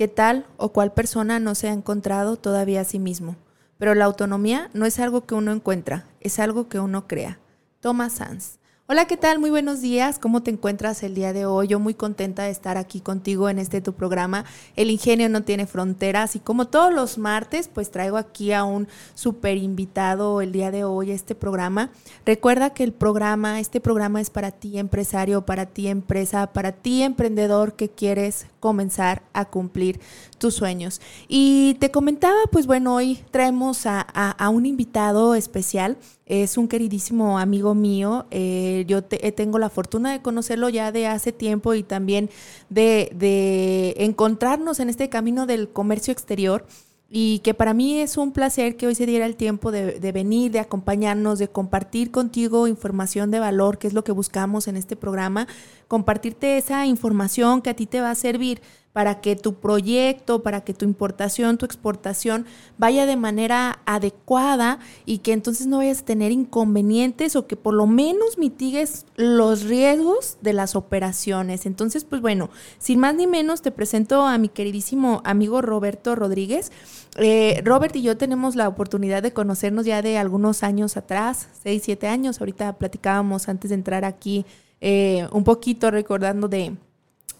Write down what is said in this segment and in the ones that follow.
que tal o cual persona no se ha encontrado todavía a sí mismo, pero la autonomía no es algo que uno encuentra, es algo que uno crea. Thomas Sanz. Hola, ¿qué tal? Muy buenos días. ¿Cómo te encuentras el día de hoy? Yo muy contenta de estar aquí contigo en este tu programa. El ingenio no tiene fronteras y como todos los martes, pues traigo aquí a un súper invitado el día de hoy a este programa. Recuerda que el programa, este programa es para ti empresario, para ti empresa, para ti emprendedor que quieres comenzar a cumplir tus sueños. Y te comentaba, pues bueno, hoy traemos a, a un invitado especial es un queridísimo amigo mío. Eh, yo eh, tengo la fortuna de conocerlo ya de hace tiempo y también de, encontrarnos en este camino del comercio exterior y que para mí es un placer que hoy se diera el tiempo de, de, venir, de acompañarnos, de compartir contigo información de valor, que es lo que buscamos en este programa, compartirte esa información que a ti te va a servir para que tu proyecto, para que tu importación, tu exportación vaya de manera adecuada y que entonces no vayas a tener inconvenientes o que por lo menos mitigues los riesgos de las operaciones. Entonces, pues bueno, sin más ni menos, te presento a mi queridísimo amigo Roberto Rodríguez. Eh, Robert y yo tenemos la oportunidad de conocernos ya de algunos años atrás, seis, siete años. Ahorita platicábamos antes de entrar aquí eh, un poquito recordando de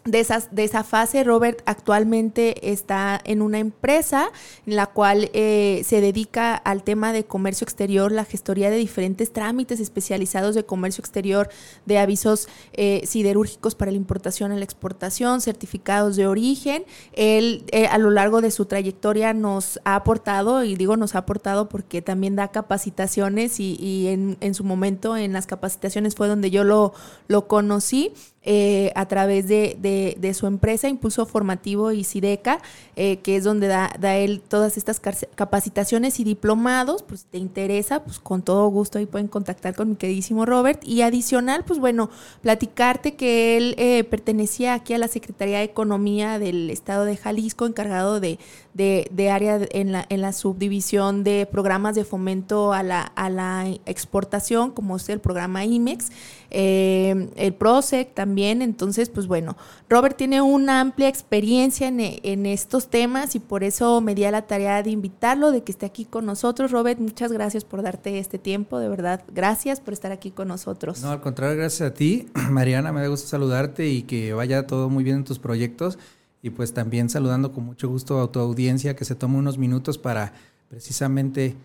de, esas, de esa fase, Robert actualmente está en una empresa en la cual eh, se dedica al tema de comercio exterior, la gestoría de diferentes trámites especializados de comercio exterior, de avisos eh, siderúrgicos para la importación y la exportación, certificados de origen. Él eh, a lo largo de su trayectoria nos ha aportado, y digo nos ha aportado porque también da capacitaciones y, en, en, su momento en las capacitaciones fue donde yo lo, lo conocí. Eh, a través de, de, su empresa Impulso Formativo y SIDECA, eh, que es donde da, da, él todas estas capacitaciones y diplomados, pues te interesa, pues con todo gusto ahí pueden contactar con mi queridísimo Robert. Y adicional, pues bueno, platicarte que él eh, pertenecía aquí a la Secretaría de Economía del Estado de Jalisco, encargado de, de, área en la, en la subdivisión de programas de fomento a la, a la exportación, como es el programa IMEX, el PROSEC también. Entonces, pues bueno, Robert tiene una amplia experiencia en, estos temas y por eso me di a la tarea de invitarlo, de que esté aquí con nosotros. Robert, muchas gracias por darte este tiempo, de verdad, gracias por estar aquí con nosotros. No, al contrario, gracias a ti, Mariana, me da gusto saludarte y que vaya todo muy bien en tus proyectos. Y pues también saludando con mucho gusto a tu audiencia que se tome unos minutos para precisamente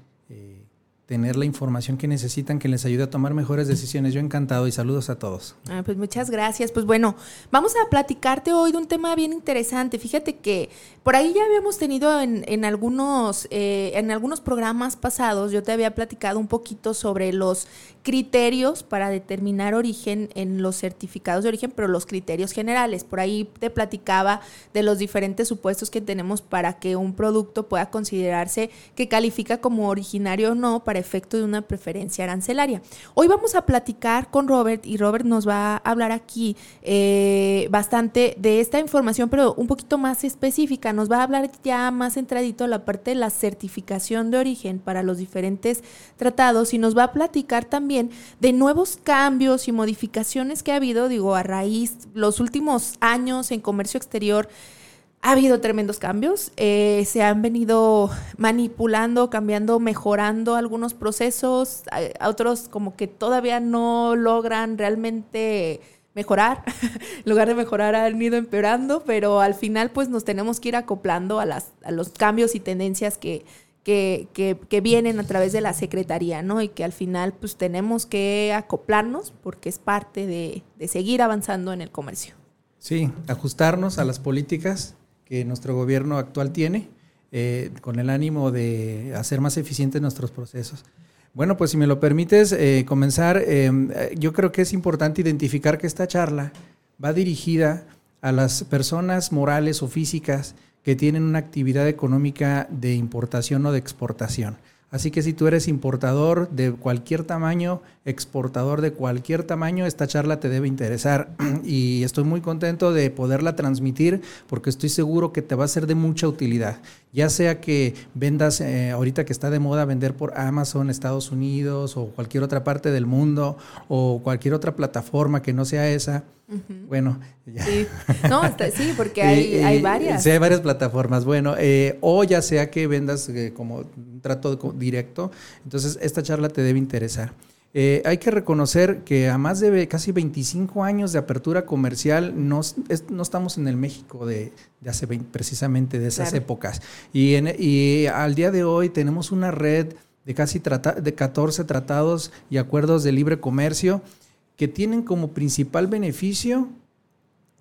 tener la información que necesitan que les ayude a tomar mejores decisiones. Yo encantado y saludos a todos. Ah, pues muchas gracias. Pues bueno, vamos a platicarte hoy de un tema bien interesante. Fíjate que por ahí ya habíamos tenido en, en algunos, eh, en algunos programas pasados, yo te había platicado un poquito sobre los criterios para determinar origen en los certificados de origen, pero los criterios generales. Por ahí te platicaba de los diferentes supuestos que tenemos para que un producto pueda considerarse que califica como originario o no para efecto de una preferencia arancelaria. Hoy vamos a platicar con Robert y Robert nos va a hablar aquí eh, bastante de esta información, pero un poquito más específica. Nos va a hablar ya más centradito la parte de la certificación de origen para los diferentes tratados y nos va a platicar también de nuevos cambios y modificaciones que ha habido, digo, a raíz los últimos años en comercio exterior. Ha habido tremendos cambios, eh, se han venido manipulando, cambiando, mejorando algunos procesos, otros como que todavía no logran realmente mejorar, en lugar de mejorar han ido empeorando, pero al final pues nos tenemos que ir acoplando a, las, a los cambios y tendencias que, que, que, vienen a través de la Secretaría, ¿no? Y que al final pues tenemos que acoplarnos porque es parte de, seguir avanzando en el comercio. Sí, ajustarnos a las políticas que nuestro gobierno actual tiene eh, con el ánimo de hacer más eficientes nuestros procesos. Bueno, pues si me lo permites eh, comenzar, eh, yo creo que es importante identificar que esta charla va dirigida a las personas morales o físicas que tienen una actividad económica de importación o de exportación. Así que si tú eres importador de cualquier tamaño, exportador de cualquier tamaño, esta charla te debe interesar y estoy muy contento de poderla transmitir porque estoy seguro que te va a ser de mucha utilidad. Ya sea que vendas, eh, ahorita que está de moda vender por Amazon, Estados Unidos o cualquier otra parte del mundo o cualquier otra plataforma que no sea esa. Bueno, Sí. No, sí, porque hay, varias. Sí, hay varias plataformas. Bueno, eh, o ya sea que vendas eh, como un trato directo, entonces esta charla te debe interesar. Eh, hay que reconocer que a más de casi 25 años de apertura comercial no, no estamos en el México de, hace precisamente de esas épocas. Y, y al día de hoy tenemos una red de casi de 14 tratados y acuerdos de libre comercio que tienen como principal beneficio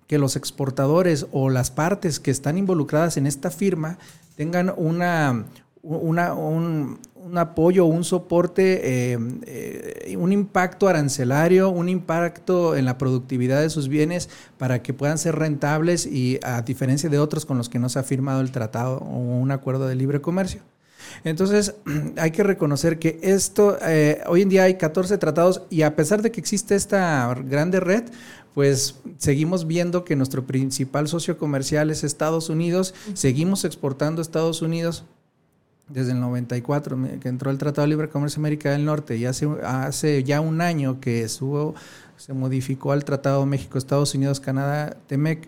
que los exportadores o las partes que están involucradas en esta firma tengan una, un, apoyo, un soporte, eh, eh, un impacto arancelario, un impacto en la productividad de sus bienes para que puedan ser rentables y a diferencia de otros con los que no se ha firmado el tratado o un acuerdo de libre comercio. Entonces, hay que reconocer que esto, eh, hoy en día hay 14 tratados y a pesar de que existe esta grande red, pues seguimos viendo que nuestro principal socio comercial es Estados Unidos, seguimos exportando a Estados Unidos desde el 94, que entró el Tratado de Libre Comercio América del Norte, y hace, hace ya un año que se modificó al Tratado México-Estados Unidos-Canadá-TEMEC,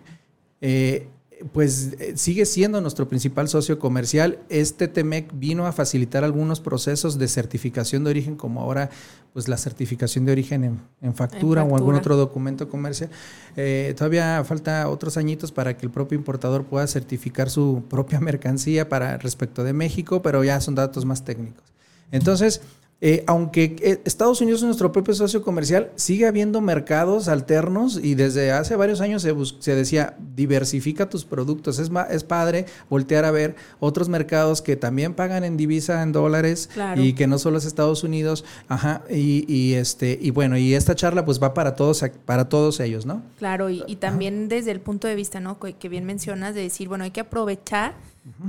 eh, pues eh, sigue siendo nuestro principal socio comercial. Este TEMEC vino a facilitar algunos procesos de certificación de origen, como ahora pues la certificación de origen en, factura, o algún otro documento comercial. Eh, todavía falta otros añitos para que el propio importador pueda certificar su propia mercancía para respecto de México, pero ya son datos más técnicos. Entonces, eh, aunque eh, Estados Unidos es nuestro propio socio comercial, sigue habiendo mercados alternos y desde hace varios años se, decía, diversifica tus productos. Es, es padre voltear a ver otros mercados que también pagan en divisa, en dólares y que no solo es Estados Unidos. Ajá, y, este, y bueno, y esta charla pues va para todos, para todos ellos, ¿no? Claro, y, también desde el punto de vista, ¿no? Que bien mencionas de decir, bueno, hay que aprovechar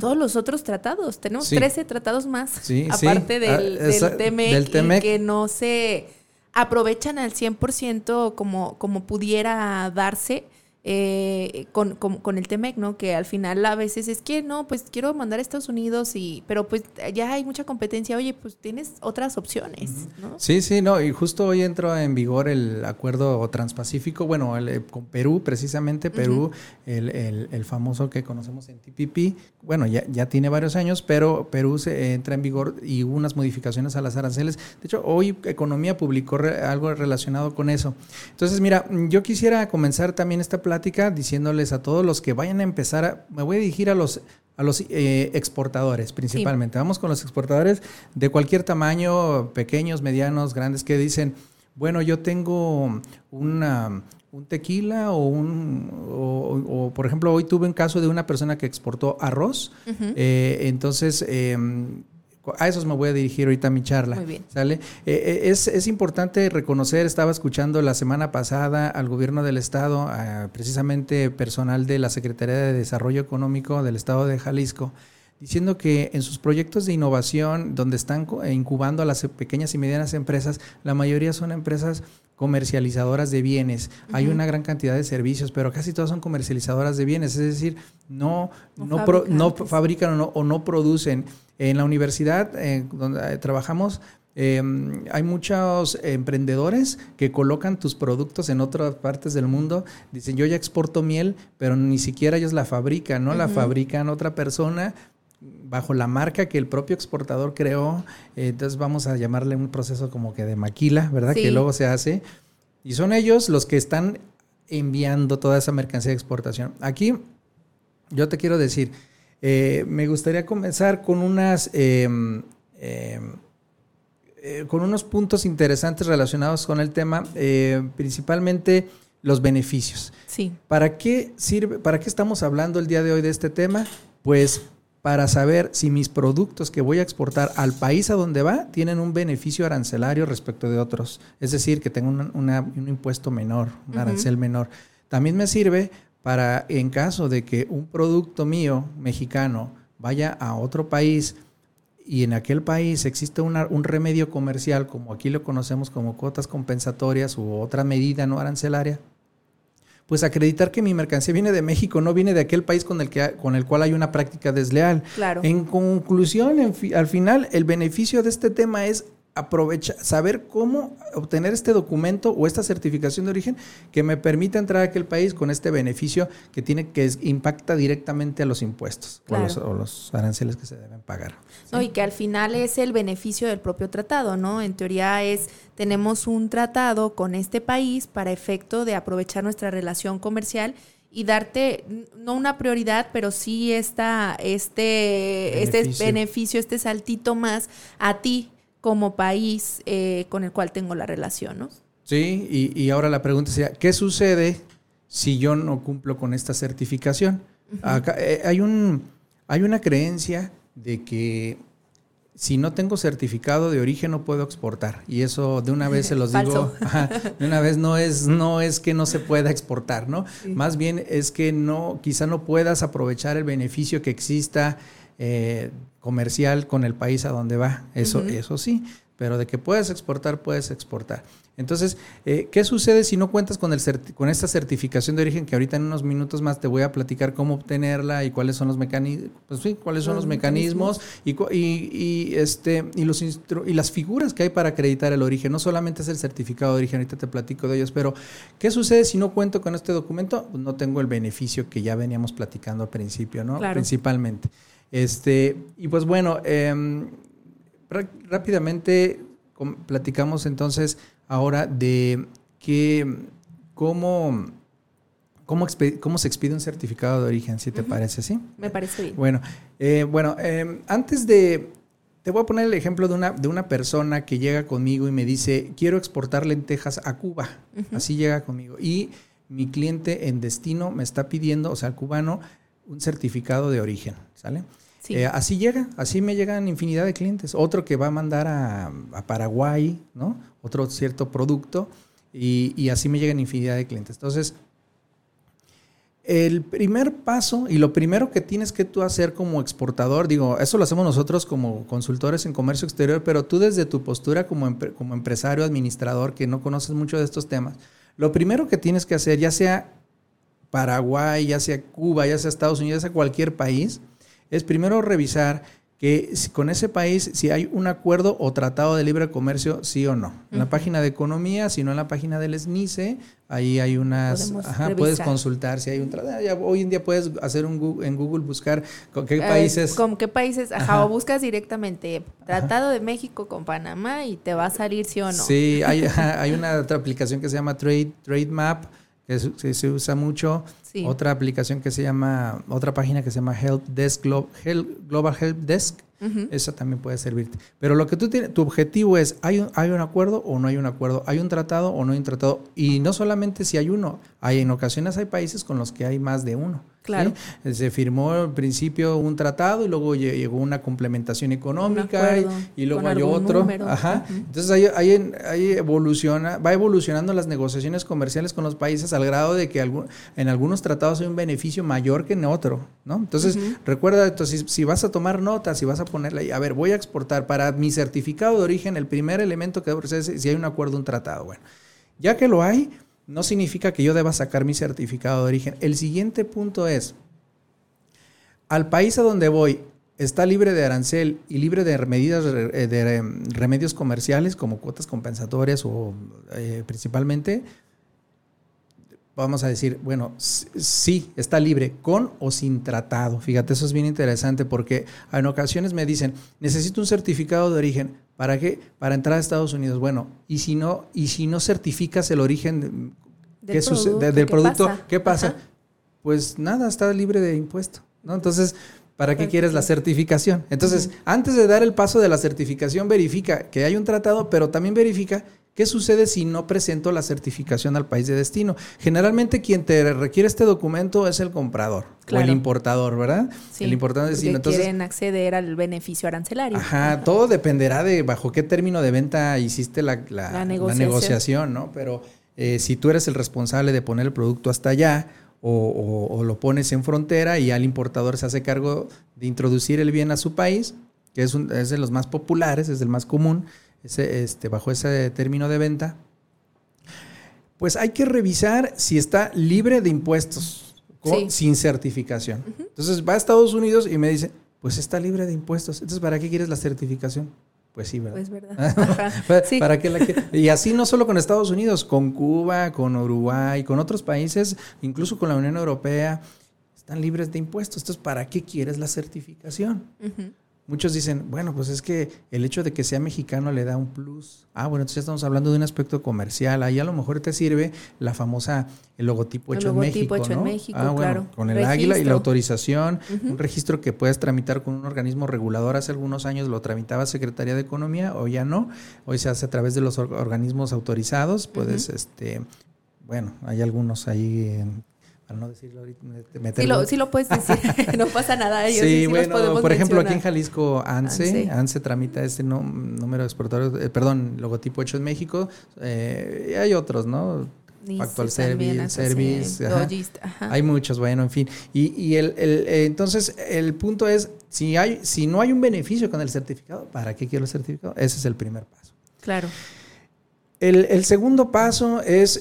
todos los otros tratados. Tenemos 13 tratados más, aparte ah, del, del, que no se aprovechan al 100% como, como pudiera darse eh, con, con, el TEMEC, ¿no? Que al final a veces es que no, pues quiero mandar a Estados Unidos y, pero pues ya hay mucha competencia, oye, pues tienes otras opciones, ¿no? Sí, sí, no, y justo hoy entró en vigor el acuerdo transpacífico, bueno, eh, con Perú, precisamente Perú, el, el, famoso que conocemos en TPP, bueno, ya, ya tiene varios años, pero Perú se entra en vigor y hubo unas modificaciones a las aranceles. De hecho, hoy Economía publicó algo relacionado con eso. Entonces, mira, yo quisiera comenzar también esta plática diciéndoles a todos los que vayan a empezar, me voy a dirigir a los, a los eh, exportadores principalmente. Vamos con los exportadores de cualquier tamaño, pequeños, medianos, grandes, que dicen, bueno, yo tengo una, un tequila o un, o, por ejemplo, hoy tuve un caso de una persona que exportó arroz, eh, entonces... Em, a esos me voy a dirigir ahorita a mi charla. Muy bien. ¿sale? Eh, eh, es, es, importante reconocer, estaba escuchando la semana pasada al gobierno del Estado, precisamente personal de la Secretaría de Desarrollo Económico del Estado de Jalisco, diciendo que en sus proyectos de innovación, donde están incubando a las pequeñas y medianas empresas, la mayoría son empresas comercializadoras de bienes. Hay una gran cantidad de servicios, pero casi todas son comercializadoras de bienes, es decir, no, no, no, fabrican o no, producen. En la universidad eh, donde eh, trabajamos, em, hay muchos emprendedores que colocan tus productos en otras partes del mundo. Dicen, yo ya exporto miel, pero ni siquiera ellos la fabrican, ¿no? La fabrican otra persona bajo la marca que el propio exportador creó. entonces vamos a llamarle un proceso como que de maquila, ¿verdad? Que luego se hace. Y son ellos los que están enviando toda esa mercancía de exportación. Aquí yo te quiero decir, eh, me gustaría comenzar con unas... Em, em, eh, con unos puntos interesantes relacionados con el tema, eh, principalmente los beneficios. Sí. ¿Para qué sirve, para qué estamos hablando el día de hoy de este tema? Pues para saber si mis productos que voy a exportar al país a donde va tienen un beneficio arancelario respecto de otros. Es decir, que tengo un impuesto menor, un arancel menor. También me sirve para en caso de que un producto mío mexicano vaya a otro país y en aquel país existe un remedio comercial, como aquí lo conocemos como cuotas compensatorias u otra medida no arancelaria, pues acreditar que mi mercancía viene de México, no viene de aquel país con el, que, con el cual hay una práctica desleal. Claro. En conclusión, al final, el beneficio de este tema es aprovechar, saber cómo obtener este documento o esta certificación de origen que me permita entrar a aquel país con este beneficio que tiene que impacta directamente a los impuestos o, los, aranceles que se deben pagar. No, y que al final es el beneficio del propio tratado, ¿no? En teoría es tenemos un tratado con este país para efecto de aprovechar nuestra relación comercial y darte no una prioridad, pero sí esta, este, este beneficio. este beneficio, este saltito más a ti como país eh, con el cual tengo la relación, ¿no? Sí, y, ahora la pregunta sería, ¿qué sucede si yo no cumplo con esta certificación? Eh, hay, un, hay una creencia de que si no tengo certificado de origen no puedo exportar. Y eso de una vez se los digo de una vez no es no es que no se pueda exportar no más bien es que no quizá no puedas aprovechar el beneficio que exista eh, comercial con el país a donde va. Eso, eso sí, pero de que puedes exportar, puedes exportar. Entonces, eh, ¿qué sucede si no cuentas con, el con esta certificación de origen que ahorita en unos minutos más te voy a platicar cómo obtenerla y cuáles son los mecanismos, pues sí, cuáles son los, mecanismos, Y, y, este, y, los y las figuras que hay para acreditar el origen? No solamente es el certificado de origen, ahorita te platico de ellos, pero ¿qué sucede si no cuento con este documento? Pues no tengo el beneficio que ya veníamos platicando al principio, ¿no? Principalmente. Este, y pues bueno, em, rápidamente platicamos entonces ahora de que cómo, cómo, cómo, se expide un certificado de origen, si te parece, ¿sí? Me parece bien. Bueno, eh, bueno em, antes de... Te voy a poner el ejemplo de una, de una persona que llega conmigo y me dice, quiero exportar lentejas a Cuba. Así llega conmigo. Y mi cliente en destino me está pidiendo, o sea, el cubano, un certificado de origen, ¿sale? Eh, así llega, así me llegan infinidad de clientes. Otro que va a mandar a, Paraguay, ¿no? Otro cierto producto y, así me llegan infinidad de clientes. Entonces, el primer paso y lo primero que tienes que tú hacer como exportador, digo, eso lo hacemos nosotros como consultores en comercio exterior, pero tú desde tu postura como, como empresario, administrador, que no conoces mucho de estos temas, lo primero que tienes que hacer, ya sea Paraguay, ya sea Cuba, ya sea Estados Unidos, ya sea cualquier país, es primero revisar que con ese país si hay un acuerdo o tratado de libre comercio, sí o no. En la página de economía, si no en la página del SNICE, ahí hay unas, ajá, puedes consultar si hay un tratado. hoy en día puedes hacer un en Google buscar con qué eh, países. con qué países, ajá, o buscas directamente Tratado de México con Panamá y te va a salir sí o no. Sí, hay, hay una otra aplicación que se llama Trade, Trade Map que se, usa mucho. Otra aplicación que se llama, otra página que se llama Help Desk, Global Help Desk, esa también puede servirte. Pero lo que tú tienes, tu objetivo es, ¿hay un, ¿hay un acuerdo o no hay un acuerdo? ¿Hay un tratado o no hay un tratado? Y no solamente si hay uno, hay en ocasiones hay países con los que hay más de uno. Claro. Se firmó al principio un tratado y luego llegó una complementación económica y, luego hay otro. Ajá. Entonces ahí, ahí, evoluciona, va evolucionando las negociaciones comerciales con los países al grado de que en algunos tratados hay un beneficio mayor que en otro. ¿no? Entonces, recuerda, entonces, si, vas a tomar notas, si vas a ponerle ahí, a ver, voy a exportar para mi certificado de origen, el primer elemento que debo es si hay un acuerdo, un tratado. Bueno, ya que lo hay, no significa que yo deba sacar mi certificado de origen. El siguiente punto es, al país a donde voy, está libre de arancel y libre de medidas de remedios comerciales como cuotas compensatorias o eh, principalmente, vamos a decir, bueno, sí, está libre, con o sin tratado. Fíjate, eso es bien interesante porque en ocasiones me dicen, necesito un certificado de origen. ¿Para qué? Para entrar a Estados Unidos. Bueno, y si no, y si no certificas el origen del producto, del ¿qué producto, pasa? ¿qué pasa? Pues nada, está libre de impuesto. ¿no? Entonces, ¿para qué quieres la certificación? Entonces, antes de dar el paso de la certificación, verifica que hay un tratado, pero también verifica ¿Qué sucede si no presento la certificación al país de destino? Generalmente quien te requiere este documento es el comprador o el importador, ¿verdad? Sí, el importador de destino. Entonces, quieren acceder al beneficio arancelario. Ajá, todo dependerá de bajo qué término de venta hiciste la, negociación. ¿no? Pero eh, si tú eres el responsable de poner el producto hasta allá o, lo pones en frontera y ya el importador se hace cargo de introducir el bien a su país, que es, es de los más populares, es el más común, ese, este, bajo ese término de venta. Pues hay que revisar si está libre de impuestos, sin certificación. Entonces va a Estados Unidos y me dice, pues está libre de impuestos. Entonces, ¿para qué quieres la certificación? Pues sí, ¿verdad? Pues verdad. ¿Para, qué la y así no solo con Estados Unidos, con Cuba, con Uruguay, con otros países, incluso con la Unión Europea, están libres de impuestos. Entonces, ¿para qué quieres la certificación? Muchos dicen, bueno, pues es que el hecho de que sea mexicano le da un plus. Ah, bueno, entonces ya estamos hablando de un aspecto comercial. Ahí a lo mejor te sirve la famosa, el logotipo hecho en México. Hecho en México, ah, bueno, con el águila y la autorización, un registro que puedes tramitar con un organismo regulador. Hace algunos años lo tramitaba Secretaría de Economía, hoy ya no. Hoy se hace a través de los organismos autorizados. Puedes, este, bueno, hay algunos ahí en para no decirlo ahorita, Sí lo, puedes decir, no pasa nada. sí, bueno, por ejemplo, aquí en Jalisco, ANSE, ANSE, tramita este número de exportadores, eh, perdón, logotipo hecho en México, eh, y hay otros, ¿no? Actual Service, Service, hay muchos, bueno, en fin. Y, y el, el, eh, entonces, el punto es, si, hay, si no hay un beneficio con el certificado, ¿para qué quiero el certificado? Ese es el primer paso. Claro. El, el segundo paso es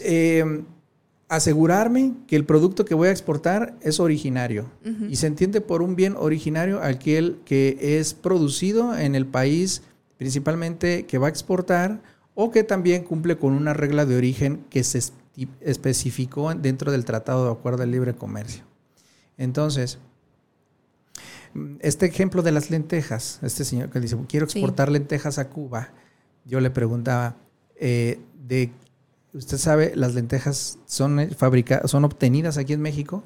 asegurarme que el producto que voy a exportar es originario. Y se entiende por un bien originario aquel que es producido en el país principalmente que va a exportar o que también cumple con una regla de origen que se especificó dentro del Tratado de Acuerdo de Libre Comercio. Entonces, este ejemplo de las lentejas, este señor que dice, quiero exportar lentejas a Cuba, yo le preguntaba, eh, ¿de usted sabe, las lentejas son, eh, fabricadas, son obtenidas aquí en México.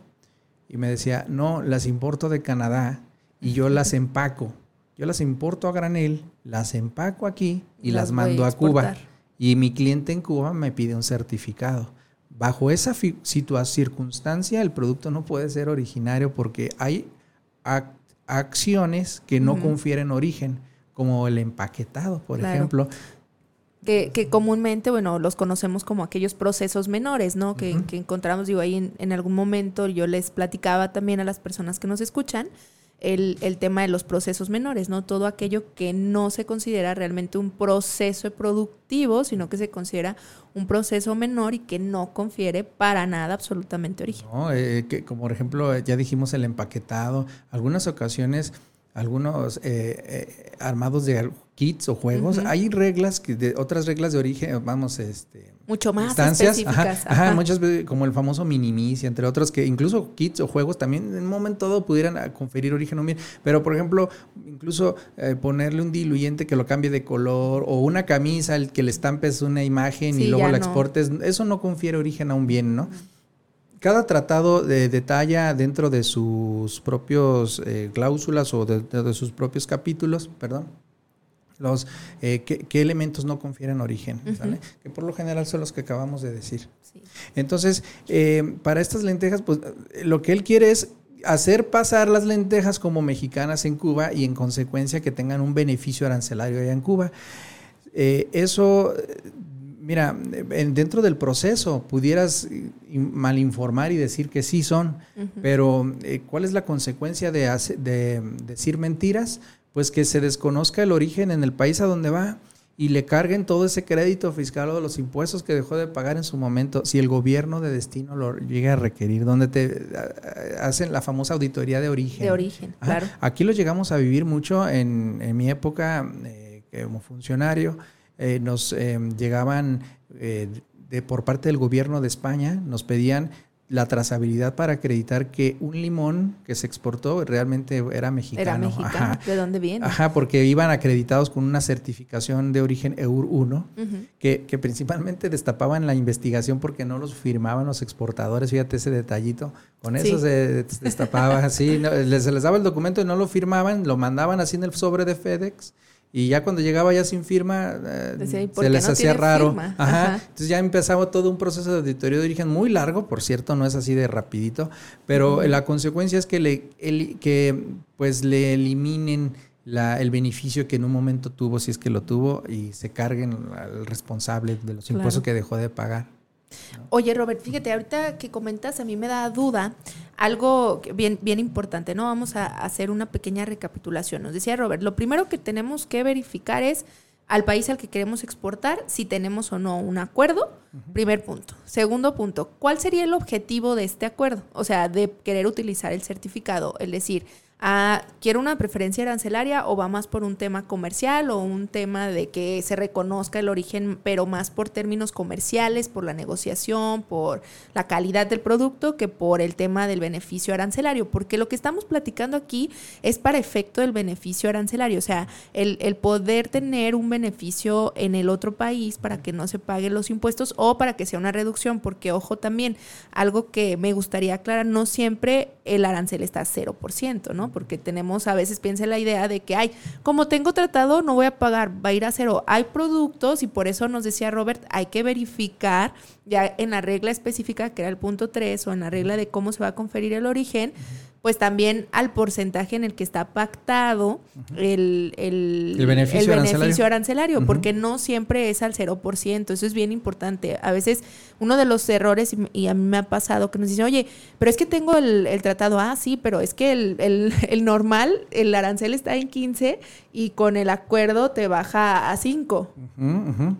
Y me decía, no, las importo de Canadá y yo las empaco. Yo las importo a granel, las empaco aquí y las, mando a, Cuba. Y mi cliente en Cuba me pide un certificado. Bajo esa circunstancia, el producto no puede ser originario porque hay acciones que no confieren origen, como el empaquetado, por ejemplo que, comúnmente, bueno, los conocemos como aquellos procesos menores, ¿no? Que, encontramos, digo, ahí en, algún momento yo les platicaba también a las personas que nos escuchan el, el, tema de los procesos menores, ¿no? Todo aquello que no se considera realmente un proceso productivo, sino que se considera un proceso menor y que no confiere para nada absolutamente origen. No, eh, que, como por ejemplo, ya dijimos el empaquetado, algunas ocasiones algunos eh, eh, armados de kits o juegos, hay reglas que de otras reglas de origen, vamos, este mucho más específicas, ajá, muchas veces como el famoso minimis, entre otros que incluso kits o juegos también en un momento dado pudieran ah, conferir origen o pero por ejemplo, incluso eh, ponerle un diluyente que lo cambie de color o una camisa el que le estampes una imagen y luego la exportes, eso no confiere origen a un bien, ¿no? Cada tratado detalla dentro de sus propios eh, cláusulas o de, sus propios capítulos, perdón, los eh, qué, elementos no confieren origen, que por lo general son los que acabamos de decir. Entonces, eh, para estas lentejas, pues lo que él quiere es hacer pasar las lentejas como mexicanas en Cuba y en consecuencia que tengan un beneficio arancelario allá en Cuba. eso mira, dentro del proceso pudieras malinformar y decir que sí son, pero eh, ¿cuál es la consecuencia de, de, decir mentiras? Pues que se desconozca el origen en el país a donde va y le carguen todo ese crédito fiscal o de los impuestos que dejó de pagar en su momento, si el gobierno de destino lo llega a requerir, donde te hacen la famosa auditoría de origen. De origen, claro. Aquí lo llegamos a vivir mucho en, mi época eh, como funcionario eh, nos eh, llegaban eh, de, por parte del gobierno de España, nos pedían la trazabilidad para acreditar que un limón que se exportó realmente era mexicano. Era mexicano. ¿De dónde viene? Ajá, porque iban acreditados con una certificación de origen EUR 1, que, que, principalmente destapaban la investigación porque no los firmaban los exportadores. Fíjate ese detallito. Con eso se destapaba así. se les daba el documento y no lo firmaban, lo mandaban así en el sobre de FedEx y ya cuando llegaba ya sin firma, eh, se les hacía raro. Ajá. Entonces ya empezaba todo un proceso de auditoría de origen muy largo, por cierto, no es así de rapidito, pero la consecuencia es que le, que pues le eliminen la, el beneficio que en un momento tuvo, si es que lo tuvo, y se carguen al responsable de los impuestos que dejó de pagar. Oye, Robert, fíjate, ahorita que comentas, a mí me da duda algo bien, bien importante, ¿no? Vamos a hacer una pequeña recapitulación. Nos decía Robert, lo primero que tenemos que verificar es al país al que queremos exportar, si tenemos o no un acuerdo. Primer punto. Segundo punto, ¿cuál sería el objetivo de este acuerdo? O sea, de querer utilizar el certificado, es decir, a, quiero una preferencia arancelaria o va más por un tema comercial o un tema de que se reconozca el origen, pero más por términos comerciales, por la negociación, por la calidad del producto, que por el tema del beneficio arancelario. Porque lo que estamos platicando aquí es para efecto del beneficio arancelario, o sea, el, el poder tener un beneficio en el otro país para que no se paguen los impuestos o para que sea una reducción, porque ojo también, algo que me gustaría aclarar, no siempre el arancel está a 0%, ¿no? Porque tenemos, a veces piensa la idea de que, ay, como tengo tratado, no voy a pagar, va a ir a cero. Hay productos y por eso nos decía Robert, hay que verificar ya en la regla específica, que era el punto 3, o en la regla de cómo se va a conferir el origen, pues también al porcentaje en el que está pactado el, beneficio, arancelario, porque no siempre es al 0%, eso es bien importante. A veces uno de los errores, y, a mí me ha pasado, que nos dicen, oye, pero es que tengo el, tratado, ah, sí, pero es que el, normal, el arancel está en 15 y con el acuerdo te baja a 5,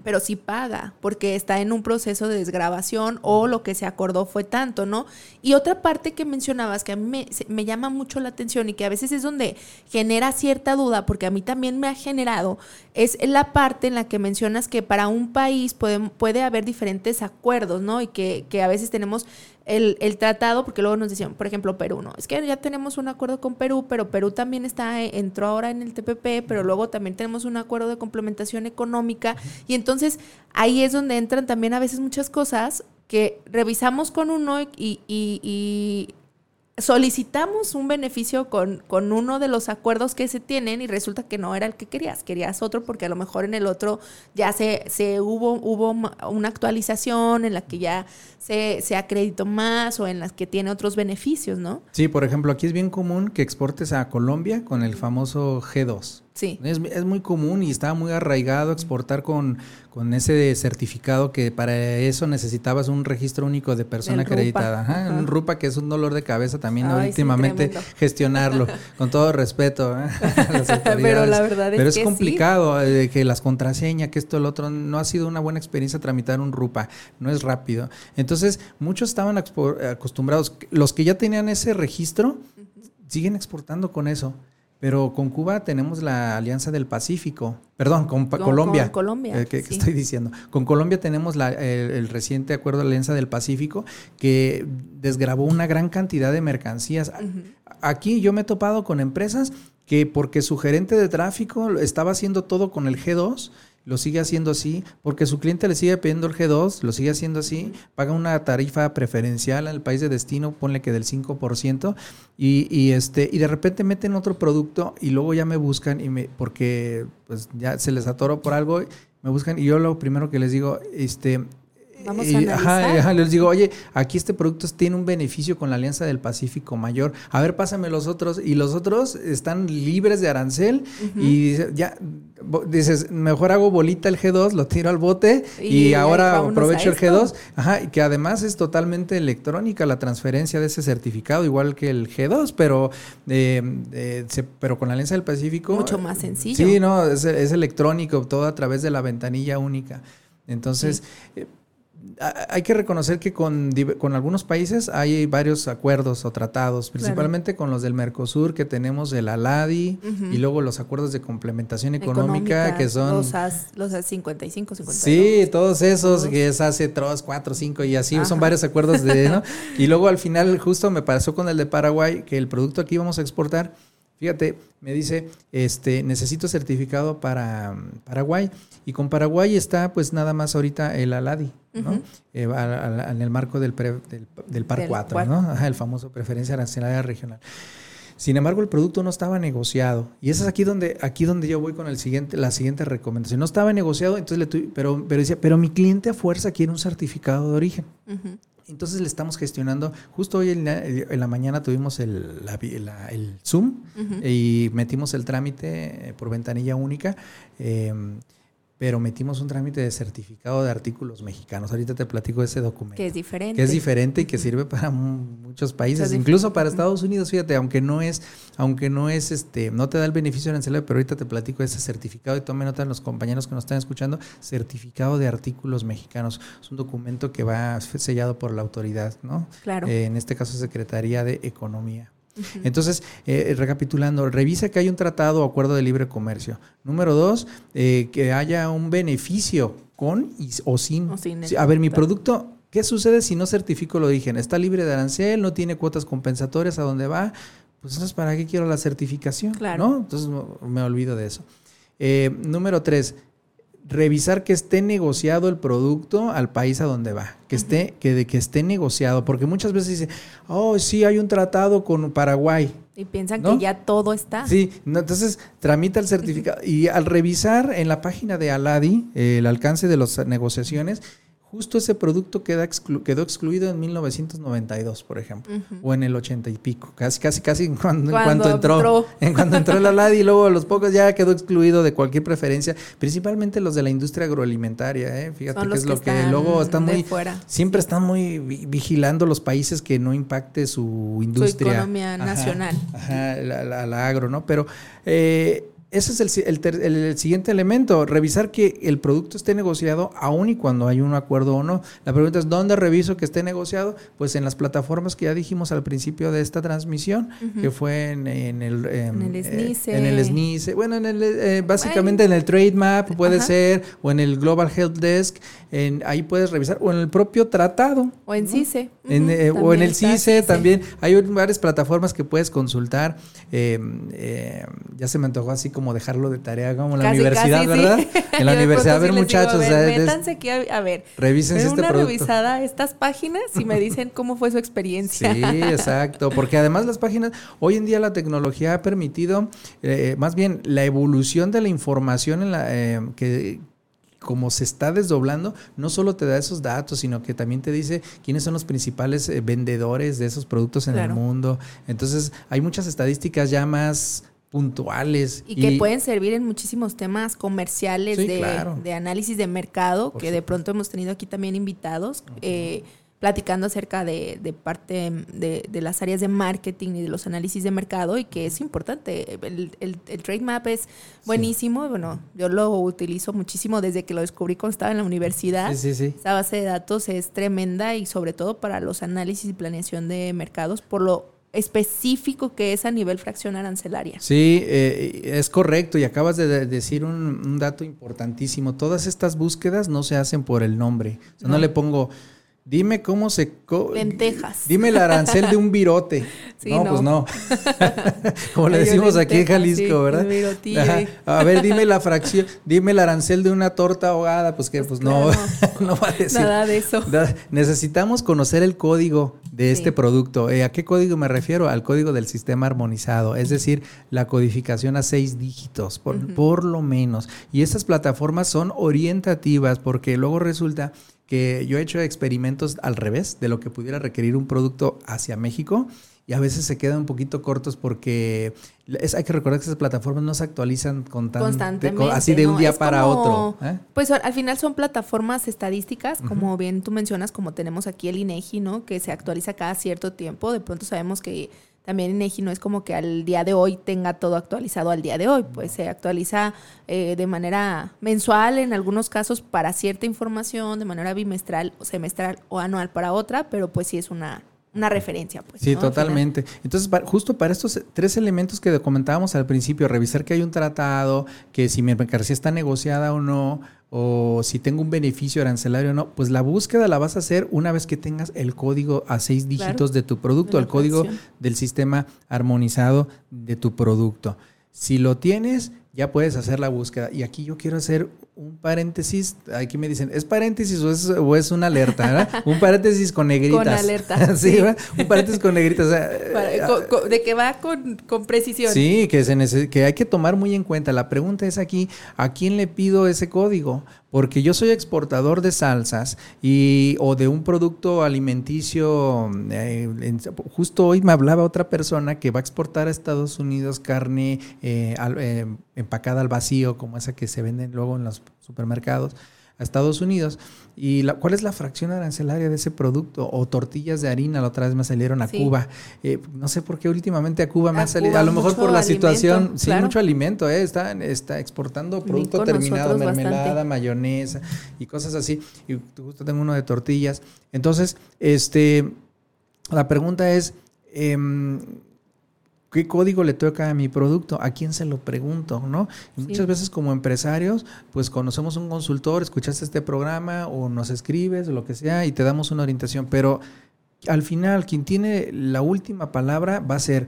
pero sí paga, porque está en un proceso de desgrabación o lo que se acordó fue tanto, ¿no? Y otra parte que mencionabas que a mí me me llama mucho la atención y que a veces es donde genera cierta duda, porque a mí también me ha generado, es la parte en la que mencionas que para un país puede, puede haber diferentes acuerdos, ¿no? Y que, a veces tenemos el, tratado, porque luego nos decían, por ejemplo, Perú, ¿no? Es que ya tenemos un acuerdo con Perú, pero Perú también está, entró ahora en el TPP, pero luego también tenemos un acuerdo de complementación económica. Y entonces ahí es donde entran también a veces muchas cosas que revisamos con uno y solicitamos un beneficio con, con, uno de los acuerdos que se tienen y resulta que no era el que querías, querías otro porque a lo mejor en el otro ya se, se hubo, hubo una actualización en la que ya se, se acreditó más o en las que tiene otros beneficios, ¿no? Sí, por ejemplo, aquí es bien común que exportes a Colombia con el famoso G2. Sí. Es, es, muy común y está muy arraigado exportar con, con ese certificado que para eso necesitabas un registro único de persona acreditada. Un RUPA que es un dolor de cabeza también últimamente gestionarlo, con todo respeto. ¿eh? Pero la verdad es Pero es complicado, eh, que las contraseñas, que esto, el otro, no ha sido una buena experiencia tramitar un RUPA, no es rápido. Entonces, muchos estaban acostumbrados, los que ya tenían ese registro, siguen exportando con eso. Pero con Cuba tenemos la Alianza del Pacífico, perdón, con, Colombia. Con Colombia. Eh, ¿Qué, estoy diciendo? Con Colombia tenemos la, el, reciente acuerdo de Alianza del Pacífico que desgrabó una gran cantidad de mercancías. Aquí yo me he topado con empresas que porque su gerente de tráfico estaba haciendo todo con el G2 lo sigue haciendo así, porque su cliente le sigue pidiendo el G2, lo sigue haciendo así, paga una tarifa preferencial al país de destino, ponle que del 5%, y, y, este, y de repente meten otro producto y luego ya me buscan y me, porque pues ya se les atoró por algo, me buscan y yo lo primero que les digo, este, Vamos a Ajá, les digo, oye, aquí este producto tiene un beneficio con la Alianza del Pacífico Mayor. A ver, pásame los otros. Y los otros están libres de arancel. Y ya, dices, mejor hago bolita el G2, lo tiro al bote y, ahora aprovecho el G2. Ajá, y que además es totalmente electrónica la transferencia de ese certificado, igual que el G2, pero, eh, eh, pero con la Alianza del Pacífico. Mucho más sencillo. Sí, no, es, electrónico, todo a través de la ventanilla única. Entonces, eh, hay que reconocer que con, con, algunos países hay varios acuerdos o tratados, principalmente con los del Mercosur, que tenemos el ALADI y luego los acuerdos de complementación económica, que son... Los, AS, los 55, 52. Sí, todos esos, que es hace 3, 4, 5 y así, son varios acuerdos de... ¿no? y luego al final justo me pasó con el de Paraguay, que el producto aquí vamos a exportar Fíjate, me dice, este, necesito certificado para Paraguay. Y con Paraguay está pues nada más ahorita el ALADI, ¿no? Eh, en el marco del, del, PAR 4, ¿no? el famoso preferencia arancelaria regional. Sin embargo, el producto no estaba negociado. Y eso es aquí donde, aquí donde yo voy con el siguiente, la siguiente recomendación. No estaba negociado, entonces le tuve, pero, pero decía, pero mi cliente a fuerza quiere un certificado de origen. Entonces le estamos gestionando, justo hoy en la, mañana tuvimos el, el Zoom y metimos el trámite por ventanilla única. Em, pero metimos un trámite de certificado de artículos mexicanos. Ahorita te platico ese documento. Que es diferente. Que es diferente y que sirve para muchos países, incluso para Estados Unidos, fíjate, aunque no es, aunque no es este, no te da el beneficio arancelario, pero ahorita te platico ese certificado y tomen nota los compañeros que nos están escuchando, certificado de artículos mexicanos. Es un documento que va sellado por la autoridad, ¿no? Claro. Eh, en este caso, Secretaría de Economía. Entonces, eh, recapitulando, revisa que hay un tratado o acuerdo de libre comercio. Número dos, eh, que haya un beneficio con o sin. a ver, mi producto, ¿qué sucede si no certifico el origen? Está libre de arancel, no tiene cuotas compensatorias a dónde va. Pues entonces, ¿para qué quiero la certificación? Claro. ¿no? Entonces me olvido de eso. Eh, número tres, revisar que esté negociado el producto al país a donde va, que esté, que de que esté negociado, porque muchas veces dicen, oh, sí, hay un tratado con Paraguay. Y piensan que ya todo está. Sí, entonces tramita el certificado. Y al revisar en la página de Aladi el alcance de las negociaciones, Justo ese producto queda quedó excluido en 1992, por ejemplo, o en el 80 y pico, casi, casi, casi en cuando, entró, en cuando entró la LADI y luego a los pocos ya quedó excluido de cualquier preferencia, principalmente los de la industria agroalimentaria, ¿eh? fíjate que es lo que, luego están muy, siempre están muy vigilando los países que no impacte su industria, su economía nacional, ajá, la, la, agro, ¿no? Pero eh, ese es el, siguiente elemento, revisar que el producto esté negociado aún y cuando hay un acuerdo o no. La pregunta es, ¿dónde reviso que esté negociado? Pues en las plataformas que ya dijimos al principio de esta transmisión, que fue en, el, en, el SNICE. Eh, en el SNICE. Bueno, en el, eh, básicamente en el Trade Map puede ser, o en el Global Help Desk, en, ahí puedes revisar, o en el propio tratado. O en CICE. Eh, o en el CICE, también. Hay varias plataformas que puedes consultar. ya se me antojó así como como dejarlo de tarea como en la universidad, ¿verdad? En la universidad, a ver, muchachos, a ver, métanse aquí a, ver, revisen este una revisada estas páginas y me dicen cómo fue su experiencia. Sí, exacto, porque además las páginas, hoy en día la tecnología ha permitido, eh, más bien la evolución de la información en la, eh, que como se está desdoblando, no solo te da esos datos, sino que también te dice quiénes son los principales eh, vendedores de esos productos en el mundo. Entonces, hay muchas estadísticas ya más puntuales. Y, que pueden servir en muchísimos temas comerciales de, análisis de mercado, que de pronto hemos tenido aquí también invitados, eh, platicando acerca de, parte de, las áreas de marketing y de los análisis de mercado, y que es importante. El, el, Trade Map es buenísimo, bueno, yo lo utilizo muchísimo desde que lo descubrí cuando estaba en la universidad. Esa base de datos es tremenda y sobre todo para los análisis y planeación de mercados, por lo específico que es a nivel fracción arancelaria. Sí, eh, es correcto y acabas de decir un, dato importantísimo. Todas estas búsquedas no se hacen por el nombre. no le pongo Dime cómo se... Lentejas. Dime el arancel de un virote. no, pues no. Como le decimos aquí en Jalisco, ¿verdad? A ver, dime la fracción, dime el arancel de una torta ahogada, pues que pues, no, no va a decir. Nada de eso. Necesitamos conocer el código de este producto. Eh, ¿A qué código me refiero? Al código del sistema armonizado, es decir, la codificación a seis dígitos, por, por lo menos. Y estas plataformas son orientativas porque luego resulta que yo he hecho experimentos al revés de lo que pudiera requerir un producto hacia México y a veces se quedan un poquito cortos porque hay que recordar que esas plataformas no se actualizan con constantemente así de un día para otro. ¿eh? Pues al final son plataformas estadísticas, como bien tú mencionas, como tenemos aquí el INEGI, ¿no? Que se actualiza cada cierto tiempo. De pronto sabemos que también INEGI no es como que al día de hoy tenga todo actualizado al día de hoy, pues se actualiza eh, de manera mensual en algunos casos para cierta información, de manera bimestral, semestral o anual para otra, pero pues sí es una, una referencia. Pues, sí, totalmente. Entonces, justo para estos tres elementos que comentábamos al principio, revisar que hay un tratado, que si mi mercancía está negociada o no, o si tengo un beneficio arancelario o no, pues la búsqueda la vas a hacer una vez que tengas el código a seis dígitos de tu producto, el código del sistema armonizado de tu producto. Si lo tienes, ya puedes hacer la búsqueda. Y aquí yo quiero hacer un paréntesis. Aquí me dicen, ¿es paréntesis o es, o es una alerta? un paréntesis con negritas. Con alerta. sí, un paréntesis con negritas. de que va con, con precisión. Sí, que, se que hay que tomar muy en cuenta. La pregunta es aquí, ¿a quién le pido ese código? Porque yo soy exportador de salsas y, o de un producto alimenticio. Eh, justo hoy me hablaba otra persona que va a exportar a Estados Unidos carne eh, eh, empacada al vacío, como esa que se vende luego en los supermercados a Estados Unidos. ¿Y la, cuál es la fracción arancelaria de ese producto? O tortillas de harina, la otra vez me salieron a Cuba. Eh, no sé por qué últimamente a Cuba me ha salido, a lo mejor por la situación, sí, mucho alimento, eh, está, está exportando producto terminado, mermelada, mayonesa y cosas así. Y justo tengo uno de tortillas. Entonces, este, la pregunta es... Em, ¿Qué código le toca a mi producto? ¿A quién se lo pregunto? ¿no? muchas veces como empresarios, pues conocemos un consultor, escuchaste este programa o nos escribes o lo que sea y te damos una orientación, pero al final quien tiene la última palabra va a ser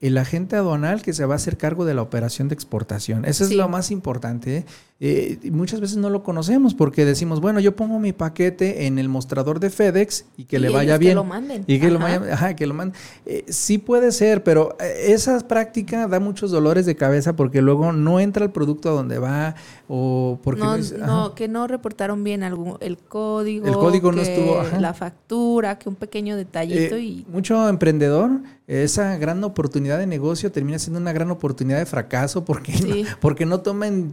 el agente aduanal que se va a hacer cargo de la operación de exportación. Eso es lo más importante. ¿eh? Eh, muchas veces no lo conocemos porque decimos, bueno, yo pongo mi paquete en el mostrador de FedEx y que le vaya bien. Que lo manden. Y que lo, ajá, que lo manden. Eh, sí puede ser, pero esa práctica da muchos dolores de cabeza porque luego no entra el producto a donde va o porque no, que no reportaron bien algún, el código. El código no estuvo. La factura, que un pequeño detallito y. Mucho emprendedor, esa gran oportunidad de negocio termina siendo una gran oportunidad de fracaso porque, no, porque no toman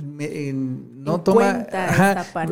no toma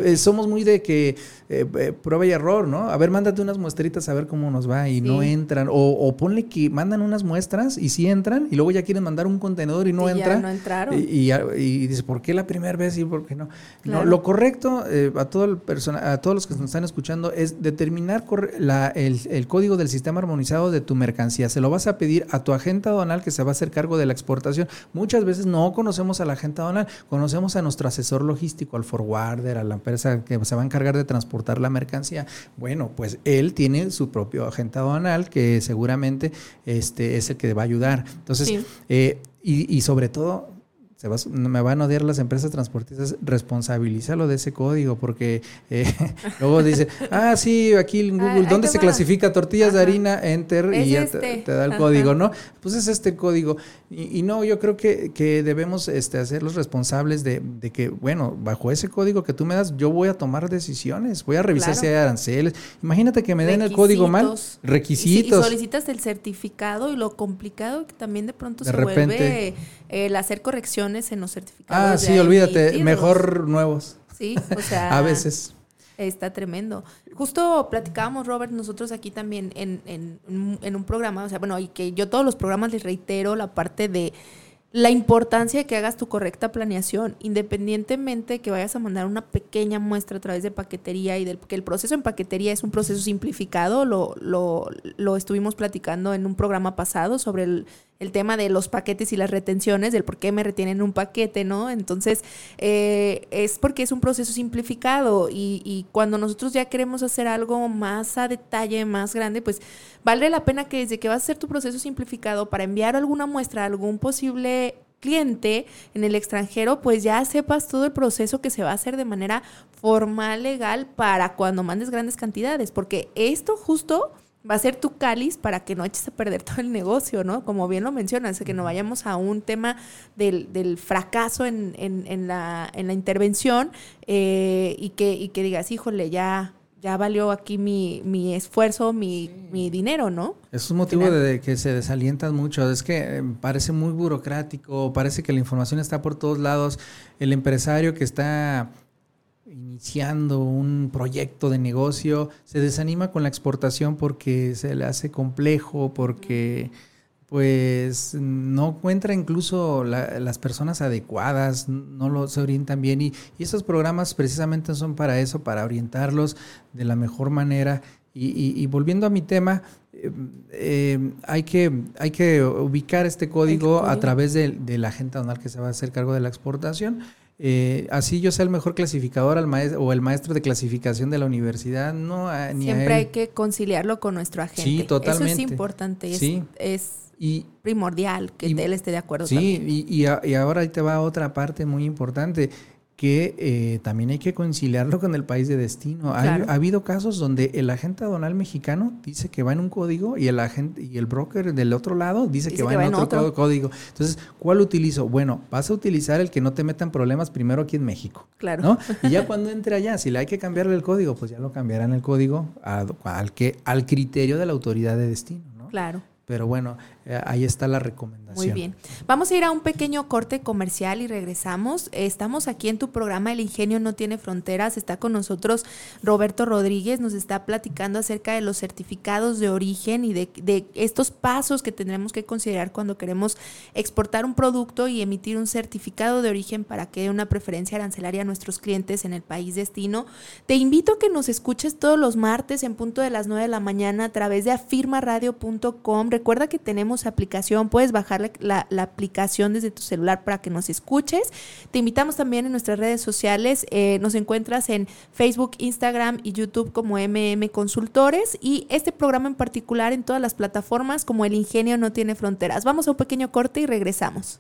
eh, somos muy de que eh, eh, prueba y error no a ver mándate unas muestritas a ver cómo nos va y no entran. O, o, ponle que mandan unas muestras y sí entran y luego ya quieren mandar un contenedor y no entran no entraron. Y, y, dice por qué la primera vez y por qué no, no lo correcto a todo el persona a todos los que nos están escuchando es determinar la, el, el código del sistema armonizado de tu mercancía. Se lo vas a pedir a tu agente aduanal que se va a hacer cargo de la exportación. Muchas veces no conocemos a la agente aduanal conocemos a nuestro asesor logístico, al forwarder, a la empresa que se va a encargar de transportar la mercancía, bueno, pues él tiene su propio agente aduanal que seguramente este, es el que va a ayudar. Entonces, eh, y, y sobre todo, me van a odiar las empresas transportistas, responsabilízalo de ese código, porque eh, luego dice, ah, sí, aquí en ah, Google, ¿dónde se clasifica tortillas de harina? Enter y ya te, este. da el código, ¿no? Pues es este código. Y, no, yo creo que, que debemos este, hacerlos responsables de, de, que, bueno, bajo ese código que tú me das, yo voy a tomar decisiones, voy a revisar si hay aranceles. Imagínate que me den el código mal, requisitos. Y, solicitas el certificado y lo complicado que también de pronto se vuelve el hacer correcciones en los certificados. Ah, sí, olvídate, mejor nuevos. Sí, o sea. a veces. Está tremendo. Justo platicábamos, Robert, nosotros aquí también en, en, en, un programa, o sea, bueno, y que yo todos los programas les reitero la parte de la importancia de que hagas tu correcta planeación, independientemente de que vayas a mandar una pequeña muestra a través de paquetería y del que el proceso en paquetería es un proceso simplificado, lo, lo, lo estuvimos platicando en un programa pasado sobre el, el tema de los paquetes y las retenciones, del por qué me retienen un paquete, ¿no? Entonces, eh, es porque es un proceso simplificado y, y, cuando nosotros ya queremos hacer algo más a detalle, más grande, pues vale la pena que desde que vas a hacer tu proceso simplificado para enviar alguna muestra a algún posible cliente en el extranjero, pues ya sepas todo el proceso que se va a hacer de manera formal, legal, para cuando mandes grandes cantidades, porque esto justo va a ser tu cáliz para que no eches a perder todo el negocio, ¿no? Como bien lo mencionas, que no vayamos a un tema del, del fracaso en, en, en, la, en la intervención eh, y, que, y que digas, híjole, ya, ya valió aquí mi, mi esfuerzo, mi, mi, dinero, ¿no? Es un motivo de que se desalientan mucho. Es que eh, parece muy burocrático, parece que la información está por todos lados. El empresario que está iniciando un proyecto de negocio, se desanima con la exportación porque se le hace complejo, porque pues no encuentra incluso las personas adecuadas, no lo, se orientan bien y, y, estos programas precisamente son para eso, para orientarlos de la mejor manera. Y, volviendo a mi tema, eh, eh, hay, que, hay que ubicar este código, a través de, de la agente aduanal que se va a hacer cargo de la exportación eh, así yo sea el mejor clasificador al maestro, o el maestro de clasificación de la universidad, no ni Siempre hay que conciliarlo con nuestro agente. Sí, totalmente. Eso es importante, es, es primordial que él esté de acuerdo. Sí, Y, y, ahora ahí te va otra parte muy importante. Que eh, también hay que conciliarlo con el país de destino. Ha, habido casos donde el agente aduanal mexicano dice que va en un código y el agente y el broker del otro lado dice, que, va, en otro, código. Entonces, ¿cuál utilizo? Bueno, vas a utilizar el que no te metan problemas primero aquí en México. Claro. ¿no? Y ya cuando entre allá, si le hay que cambiarle el código, pues ya lo cambiarán el código al, que, al criterio de la autoridad de destino. ¿no? Claro. Pero bueno, eh, ahí está la recomendación. Muy bien. Vamos a ir a un pequeño corte comercial y regresamos. Estamos aquí en tu programa El Ingenio No Tiene Fronteras. Está con nosotros Roberto Rodríguez. Nos está platicando acerca de los certificados de origen y de, de estos pasos que tendremos que considerar cuando queremos exportar un producto y emitir un certificado de origen para que dé una preferencia arancelaria a nuestros clientes en el país destino. Te invito a que nos escuches todos los martes en punto de las 9 de la mañana a través de afirmaradio.com. Recuerda que tenemos aplicación, puedes bajar la, aplicación desde tu celular para que nos escuches. Te invitamos también en nuestras redes sociales, eh, nos encuentras en Facebook, Instagram y YouTube como MM Consultores y este programa en particular en todas las plataformas como El Ingenio No Tiene Fronteras. Vamos a un pequeño corte y regresamos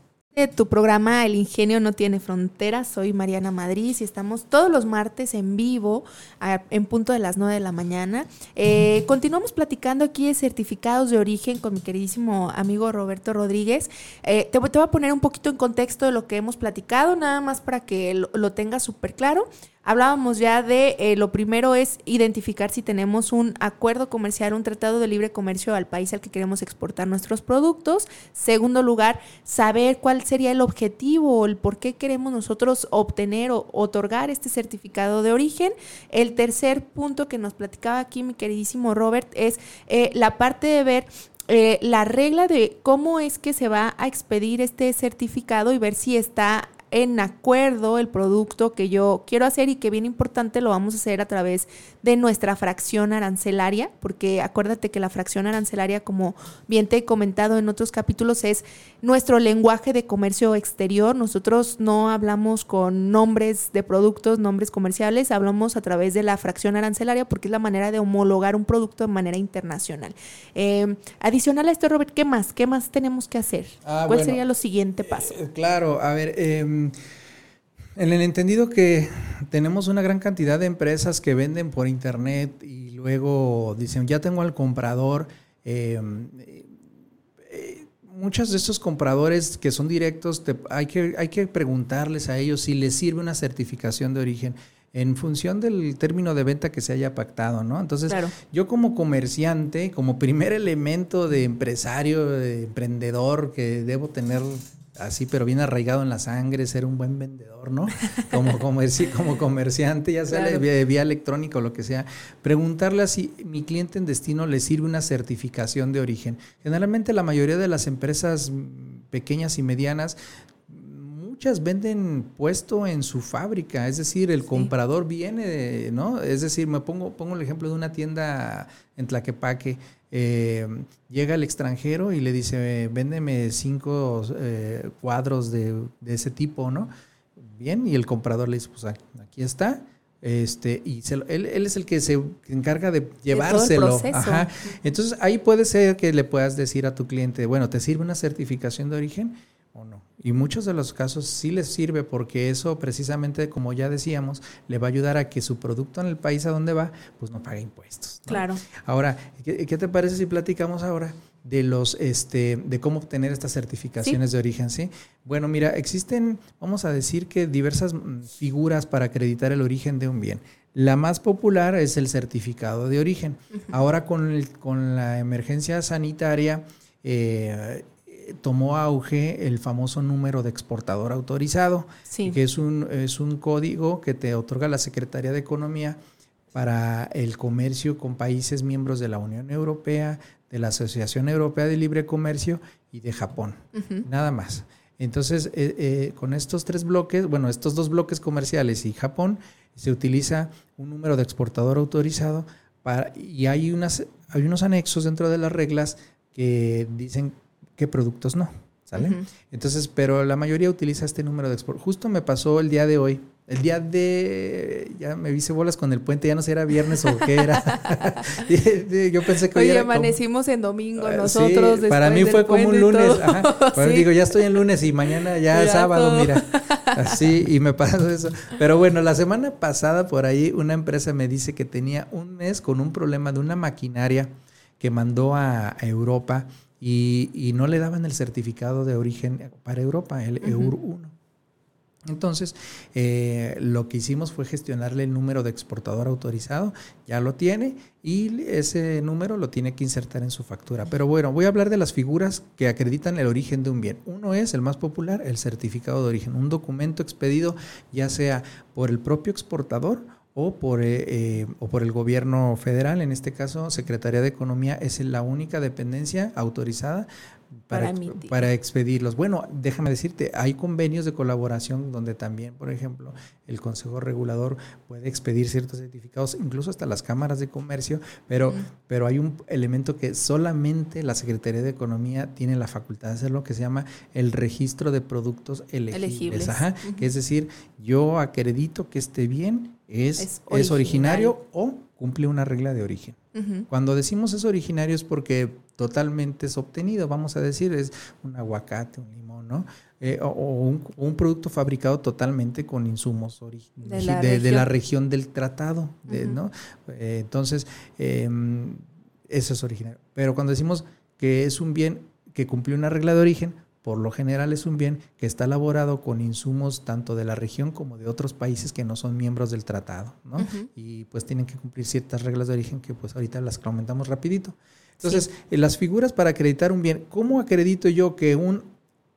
tu programa El Ingenio no tiene fronteras. Soy Mariana Madrid y estamos todos los martes en vivo en punto de las 9 de la mañana. Eh, continuamos platicando aquí de certificados de origen con mi queridísimo amigo Roberto Rodríguez. Eh, te, voy a poner un poquito en contexto de lo que hemos platicado, nada más para que lo, lo tengas súper claro. Hablábamos ya de eh, lo primero es identificar si tenemos un acuerdo comercial, un tratado de libre comercio al país al que queremos exportar nuestros productos. Segundo lugar, saber cuál sería el objetivo o el por qué queremos nosotros obtener o otorgar este certificado de origen. El tercer punto que nos platicaba aquí mi queridísimo Robert es eh, la parte de ver eh, la regla de cómo es que se va a expedir este certificado y ver si está en acuerdo el producto que yo quiero hacer y que bien importante lo vamos a hacer a través de nuestra fracción arancelaria, porque acuérdate que la fracción arancelaria, como bien te he comentado en otros capítulos, es nuestro lenguaje de comercio exterior. Nosotros no hablamos con nombres de productos, nombres comerciales, hablamos a través de la fracción arancelaria porque es la manera de homologar un producto de manera internacional. Eh, adicional a esto, Robert, ¿qué más? ¿Qué más tenemos que hacer? Ah, ¿Cuál sería lo siguiente paso? Eh, claro, a ver, eh, en el entendido que tenemos una gran cantidad de empresas que venden por internet y luego dicen, ya tengo al comprador. Em, eh, muchos de estos compradores que son directos, hay, que, hay que preguntarles a ellos si les sirve una certificación de origen en función del término de venta que se haya pactado, ¿no? Entonces, yo como comerciante, como primer elemento de empresario, de emprendedor que debo tener así, pero bien arraigado en la sangre, ser un buen vendedor, ¿no? Como, como comerciante, ya sea vía, electrónica o lo que sea, preguntarle si mi cliente en destino le sirve una certificación de origen. Generalmente la mayoría de las empresas pequeñas y medianas muchas venden puesto en su fábrica, es decir, el comprador viene, ¿no? Es decir, me pongo, pongo el ejemplo de una tienda en Tlaquepaque eh, llega el extranjero y le dice, véndeme cinco eh, cuadros de, ese tipo, ¿no? Bien, y el comprador le dice, pues aquí está. Este, y él, es el que se encarga de llevárselo. Ajá. Entonces ahí puede ser que le puedas decir a tu cliente, bueno, ¿te sirve una certificación de origen? o no. Y muchos de los casos sí les sirve porque eso precisamente, como ya decíamos, le va a ayudar a que su producto en el país a donde va, pues no pague impuestos. Claro. Ahora, ¿qué, te parece si platicamos ahora de los, este, de cómo obtener estas certificaciones de origen, sí? Bueno, mira, existen, vamos a decir que diversas mm, figuras para acreditar el origen de un bien. La más popular es el certificado de origen. Ahora con, con la emergencia sanitaria, eh, tomó auge el famoso número de exportador autorizado, que es un, es un código que te otorga la Secretaría de Economía para el comercio con países miembros de la Unión Europea, de la Asociación Europea de Libre Comercio y de Japón. Nada más. Entonces, eh, eh, con estos tres bloques, bueno, estos dos bloques comerciales y Japón, se utiliza un número de exportador autorizado para, y hay, unas, hay unos anexos dentro de las reglas que dicen qué productos no. ¿Sale? Entonces, pero la mayoría utiliza este número de export. Justo me pasó el día de hoy. El día de. Ya me hice bolas con el puente, ya no sé era viernes o qué era. Yo pensé que hoy. Oye, amanecimos en domingo ah, nosotros. para mí fue como un lunes. Ajá. Digo, ya estoy en lunes y mañana ya, es sábado, mira. Así, y me pasó eso. Pero bueno, la semana pasada por ahí una empresa me dice que tenía un mes con un problema de una maquinaria que mandó a, Europa y, no le daban el certificado de origen para Europa, el EUR 1. Entonces, eh, lo que hicimos fue gestionarle el número de exportador autorizado, ya lo tiene y ese número lo tiene que insertar en su factura. Pero bueno, voy a hablar de las figuras que acreditan el origen de un bien. Uno es el más popular, el certificado de origen, un documento expedido ya sea por el propio exportador o por, eh, eh, o por el gobierno federal, en este caso Secretaría de Economía es la única dependencia autorizada para, para, expedirlos. Bueno, déjame decirte, hay convenios de colaboración donde también, por ejemplo, el Consejo Regulador puede expedir ciertos certificados, incluso hasta las cámaras de comercio, pero, pero hay un elemento que solamente la Secretaría de Economía tiene la facultad de hacer lo que se llama el registro de productos elegibles. que es decir, yo acredito que este bien es, es originario o cumple una regla de origen. Cuando decimos es originario es porque totalmente es obtenido, vamos a decir, es un aguacate, un limón, ¿no? Eh, o, un, producto fabricado totalmente con insumos de la, de, la región del tratado, ¿no? Eh, entonces, em, eso es originario. Pero cuando decimos que es un bien que cumplió una regla de origen, por lo general es un bien que está elaborado con insumos tanto de la región como de otros países que no son miembros del tratado, ¿no? Y pues tienen que cumplir ciertas reglas de origen que pues ahorita las comentamos rapidito. Entonces, eh, las figuras para acreditar un bien, ¿cómo acredito yo que un,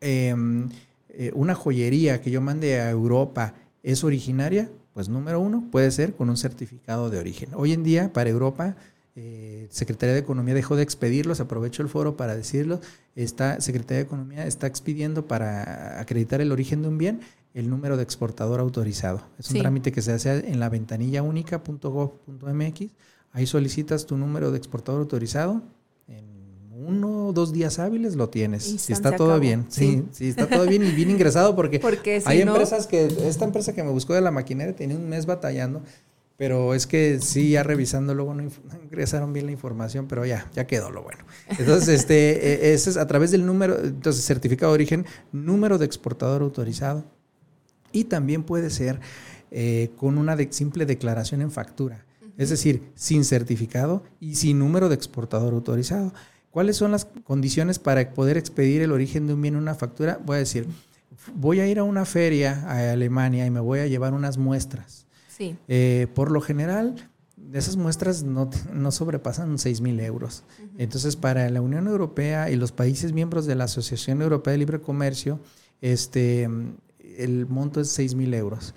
em, eh, una joyería que yo mande a Europa es originaria? Pues número uno, puede ser con un certificado de origen. Hoy en día, para Europa, eh, Secretaría de Economía dejó de expedirlos, aprovecho el foro para decirlo, esta Secretaría de Economía está expidiendo para acreditar el origen de un bien el número de exportador autorizado. Es un trámite que se hace en la ventanilla única.gov.mx. Ahí solicitas tu número de exportador autorizado. En uno o dos días hábiles lo tienes. Si está todo bien. Sí. sí, está todo bien y bien ingresado porque, hay empresas que, esta empresa que me buscó de la maquinaria tenía un mes batallando pero es que sí, ya revisando luego no, ingresaron bien la información, pero ya, ya quedó lo bueno. Entonces, este, e, ese es a través del número, entonces certificado de origen, número de exportador autorizado. Y también puede ser eh, con una simple declaración en factura, es decir, sin certificado y sin número de exportador autorizado. ¿Cuáles son las condiciones para poder expedir el origen de un bien en una factura? Voy a decir, voy a ir a una feria a Alemania y me voy a llevar unas muestras eh, por lo general, esas muestras no, no sobrepasan 6 mil euros. Entonces, para la Unión Europea y los países miembros de la Asociación Europea de Libre Comercio, este, el monto es 6 mil euros.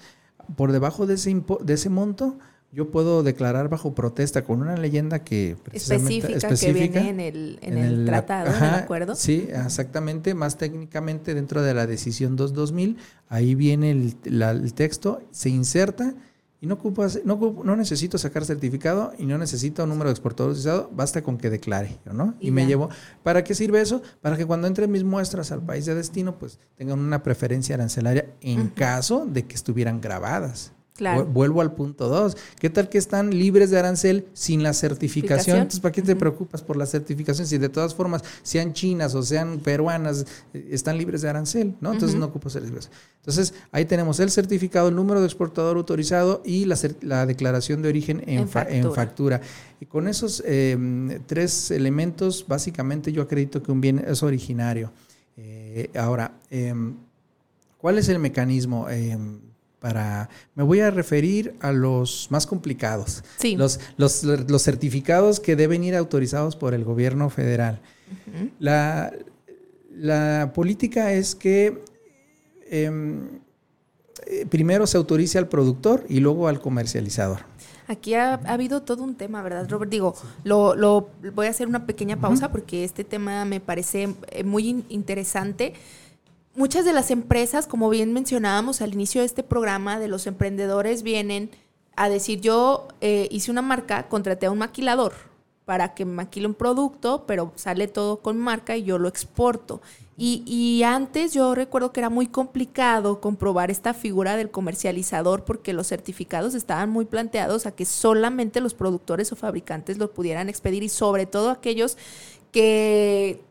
Por debajo de ese, de ese monto, yo puedo declarar bajo protesta con una leyenda que específica, que viene en el, en el, tratado, ¿de acuerdo? Sí, exactamente, más técnicamente dentro de la decisión 2-2000, ahí viene el, el texto, se inserta y no, ocupas, no, no, necesito sacar certificado y no necesito un número de exportador autorizado, basta con que declare, ¿no? Y, me llevo. ¿Para qué sirve eso? Para que cuando entren mis muestras al país de destino, pues tengan una preferencia arancelaria en caso de que estuvieran grabadas. Vuelvo al punto 2. ¿Qué tal que están libres de arancel sin la certificación? Entonces, ¿para qué te preocupas por la certificación si de todas formas, sean chinas o sean peruanas, eh, están libres de arancel? ¿no? Entonces, no ocupo certificación. Entonces, ahí tenemos el certificado, el número de exportador autorizado y la, declaración de origen en, factura. Y con esos em, tres elementos, básicamente yo acredito que un bien es originario. Eh, ahora, em, ¿cuál es el mecanismo? Para... Me voy a referir a los más complicados. Sí. Los, los, los certificados que deben ir autorizados por el gobierno federal. la, la, política es que em, eh, primero se autorice al productor y luego al comercializador. Aquí ha, habido todo un tema, ¿verdad, Robert? Digo, lo, lo voy a hacer una pequeña pausa porque este tema me parece eh, muy interesante muchas de las empresas, como bien mencionábamos al inicio de este programa, de los emprendedores vienen a decir, yo eh, hice una marca, contraté a un maquilador para que maquile un producto, pero sale todo con marca y yo lo exporto. Y, antes yo recuerdo que era muy complicado comprobar esta figura del comercializador porque los certificados estaban muy planteados a que solamente los productores o fabricantes lo pudieran expedir y sobre todo aquellos que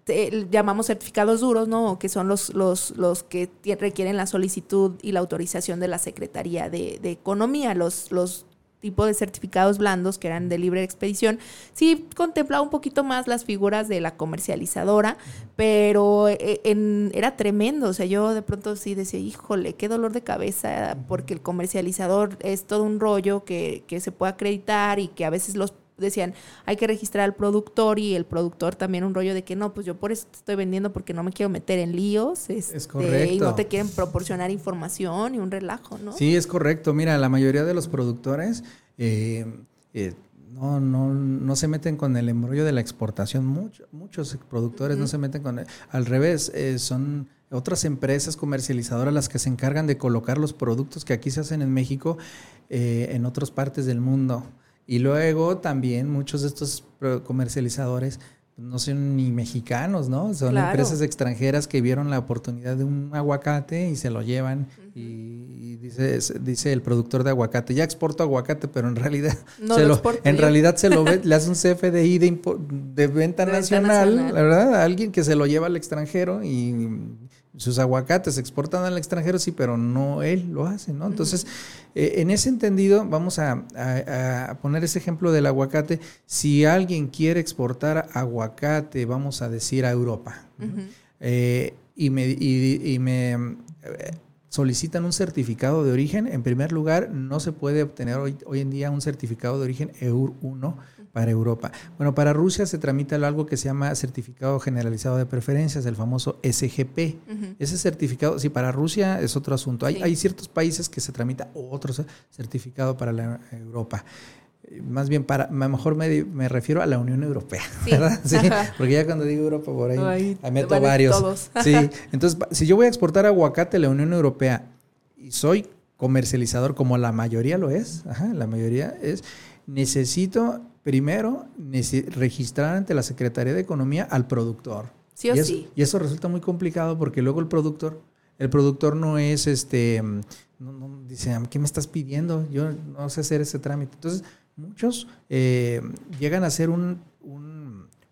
llamamos certificados duros, ¿no? Que son los, los, los que requieren la solicitud y la autorización de la Secretaría de, de Economía, los, los tipo de certificados blandos que eran de libre expedición, sí contemplaba un poquito más las figuras de la comercializadora, pero eh, en, era tremendo, o sea, yo de pronto sí decía, híjole, qué dolor de cabeza, porque el comercializador es todo un rollo que, que se puede acreditar y que a veces los decían, hay que registrar al productor y el productor también un rollo de que no, pues yo por eso te estoy vendiendo porque no me quiero meter en líos. es este, correcto. Y no te quieren proporcionar información y un relajo, ¿no? Sí, es correcto. Mira, la mayoría de los productores eh, eh, no, no, no se meten con el embrollo de la exportación. muchos productores no se meten con... El, al revés, eh, son otras empresas comercializadoras las que se encargan de colocar los productos que aquí se hacen en México en otras partes del mundo. Y luego también muchos de estos comercializadores no son ni mexicanos, ¿no? Son empresas extranjeras que vieron la oportunidad de un aguacate y se lo llevan. y, dice, dice el productor de aguacate, ya exporto aguacate, pero en realidad, se lo, en realidad se lo ve, le hace un CFDI de, de venta nacional, nacional, ¿verdad? alguien que se lo lleva al extranjero y sus aguacates se exportan al extranjero, sí, pero no él lo hace, ¿no? Entonces, eh, en ese entendido, vamos a, poner ese ejemplo del aguacate. Si alguien quiere exportar aguacate, vamos a decir a Europa, eh, y me, y, me eh, solicitan un certificado de origen, en primer lugar, no se puede obtener hoy, hoy en día un certificado de origen EUR 1 para Europa. Bueno, para Rusia se tramita algo que se llama Certificado Generalizado de Preferencias, el famoso SGP. Ese certificado, sí, para Rusia es otro asunto. Hay, hay ciertos países que se tramita otro certificado para la Europa más bien para, mejor me, me, refiero a la Unión Europea, ¿verdad? Sí, porque ya cuando digo Europa por ahí, meto varios. Sí, entonces si yo voy a exportar aguacate a la Unión Europea y soy comercializador como la mayoría lo es, la mayoría es, necesito primero registrar ante la Secretaría de Economía al productor. Sí o y eso, sí. Y eso resulta muy complicado porque luego el productor, el productor no es este, no, dice, ¿qué me estás pidiendo? Yo no sé hacer ese trámite. Entonces, muchos eh, llegan a hacer un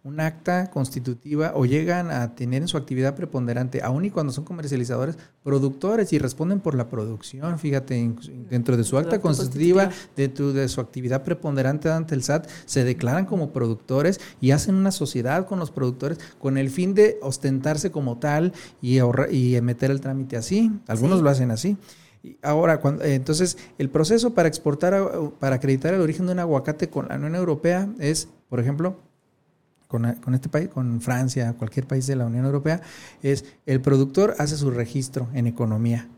un acta constitutiva o llegan a tener en su actividad preponderante, aun y cuando son comercializadores, productores y responden por la producción, fíjate, dentro de su acta constitutiva, dentro de su actividad preponderante ante el SAT, se declaran como productores y hacen una sociedad con los productores con el fin de ostentarse como tal y, y meter el trámite así. Algunos lo hacen así. Ahora, cuando, entonces, el proceso para exportar, para acreditar el origen de un aguacate con la Unión Europea es, por ejemplo, con, este país, con Francia, cualquier país de la Unión Europea, es el productor hace su registro en economía.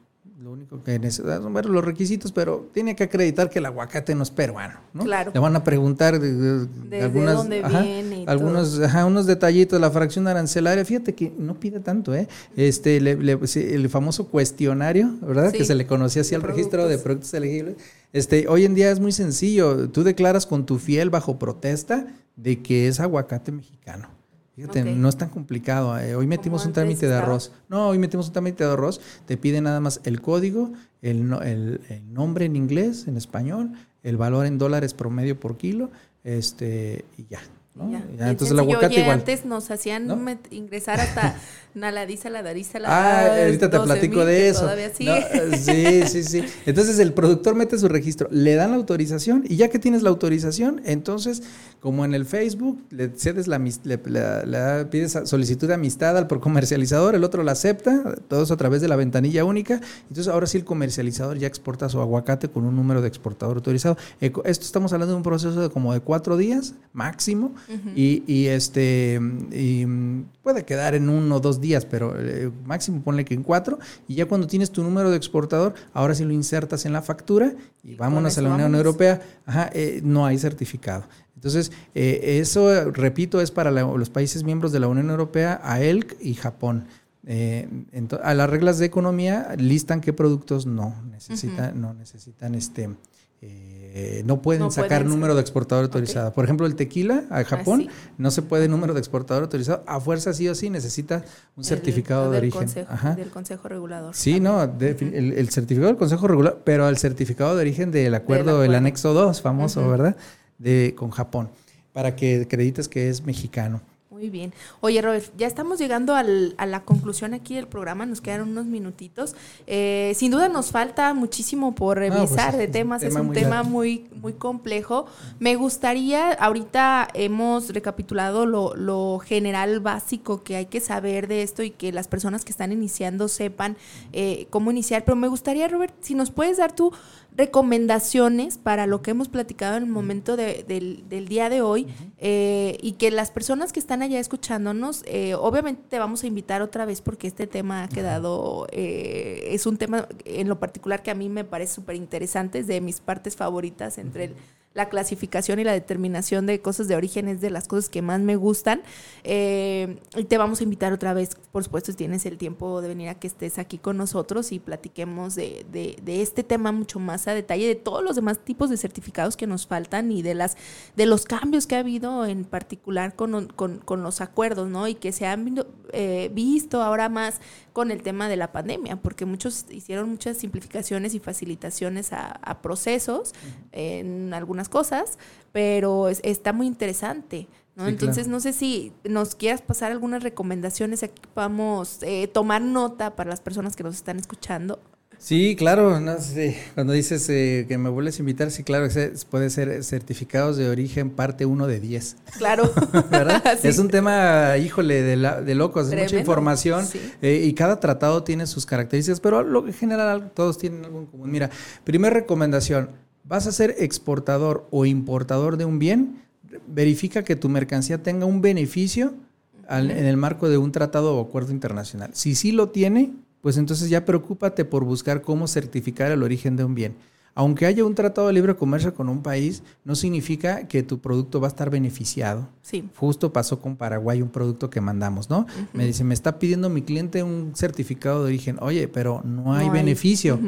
Lo único que necesita son los requisitos, pero tiene que acreditar que el aguacate no es peruano, ¿no? Claro. Le van a preguntar de, dónde viene algunos, unos detallitos, la fracción arancelaria. Fíjate que no pide tanto, ¿eh? Este, el famoso cuestionario, ¿verdad? que se le conocía así al registro de productos elegibles. Este, hoy en día es muy sencillo. Tú declaras con tu fiel bajo protesta de que es aguacate mexicano. Fíjate, no es tan complicado. Eh. Hoy metimos un trámite de arroz. No, hoy metimos un trámite de arroz. Te pide nada más el código, el, el, el, nombre en inglés, en español, el valor en dólares promedio por kilo, este, y ya. Ya. entonces el aguacate igual. Antes nos hacían ingresar hasta Naladiza, la Dariza, la Ah, ahorita te platico de eso. Todavía sí. sí, sí, sí. Entonces el productor mete su registro, le dan la autorización y ya que tienes la autorización, entonces, como en el Facebook, le cedes la, le, pides solicitud de amistad al comercializador, el otro la acepta, todo eso a través de la ventanilla única. Entonces ahora sí el comercializador ya exporta su aguacate con un número de exportador autorizado. Esto estamos hablando de un proceso de como de cuatro días máximo y, y, este y puede quedar en uno o dos días, pero eh, máximo ponle que en cuatro, y ya cuando tienes tu número de exportador, ahora sí lo insertas en la factura y, vámonos a la Unión Europea, Ajá, eh, no hay certificado. Entonces, eh, eso, repito, es para los países miembros de la Unión Europea, a ELC y Japón. a las reglas de economía listan qué productos no necesitan, no necesitan este eh, no pueden sacar número de exportador autorizado. Por ejemplo, el tequila a Japón no se puede número de exportador autorizado. A fuerza sí o sí necesita un certificado de origen. Del Consejo Regulador. Sí, no, el, certificado del Consejo Regulador, pero el certificado de origen del acuerdo, el anexo 2, famoso, ¿verdad? De, con Japón, para que acredites que es mexicano. Muy bien. Oye, Robert, ya estamos llegando al, a la conclusión aquí del programa, nos quedan unos minutitos. Eh, sin duda nos falta muchísimo por pues, revisar de temas, es un tema muy, muy complejo. Me gustaría, ahorita hemos recapitulado lo, lo, general básico que hay que saber de esto y que las personas que están iniciando sepan eh, cómo iniciar, pero me gustaría, Robert, si nos puedes dar tú recomendaciones para lo que hemos platicado en el momento del, día de hoy eh, y que las personas que están allá escuchándonos, eh, obviamente te vamos a invitar otra vez porque este tema ha quedado, eh, es un tema en lo particular que a mí me parece súper interesante, es de mis partes favoritas entre el la clasificación y la determinación de cosas de origen es de las cosas que más me gustan. Eh, y te vamos a invitar otra vez, por supuesto, si tienes el tiempo de venir a que estés aquí con nosotros y platiquemos de, de, este tema mucho más a detalle, de todos los demás tipos de certificados que nos faltan y de las de los cambios que ha habido en particular con, con, con los acuerdos, ¿no? Y que se han eh, visto ahora más con el tema de la pandemia, porque muchos hicieron muchas simplificaciones y facilitaciones a, procesos en algunas cosas, pero está muy interesante. ¿no? Entonces, no sé si nos quieras pasar algunas recomendaciones aquí vamos eh, tomar nota para las personas que nos están escuchando. Sí, claro, no cuando dices eh, que me vuelves a invitar, sí, claro, puede ser certificados de origen parte 1 de 10. Claro. ¿Verdad? Es un tema, híjole, de, de locos, es mucha información eh, y cada tratado tiene sus características, pero lo en general todos tienen algo en común. Mira, primera recomendación, vas a ser exportador o importador de un bien, verifica que tu mercancía tenga un beneficio en el marco de un tratado o acuerdo internacional. Si sí lo tiene, pues entonces ya preocúpate por buscar cómo certificar el origen de un bien. Aunque haya un tratado de libre comercio con un país, no significa que tu producto va a estar beneficiado. Sí. Justo pasó con Paraguay un producto que mandamos, ¿no? Me dice, me está pidiendo mi cliente un certificado de origen. Oye, pero no hay beneficio.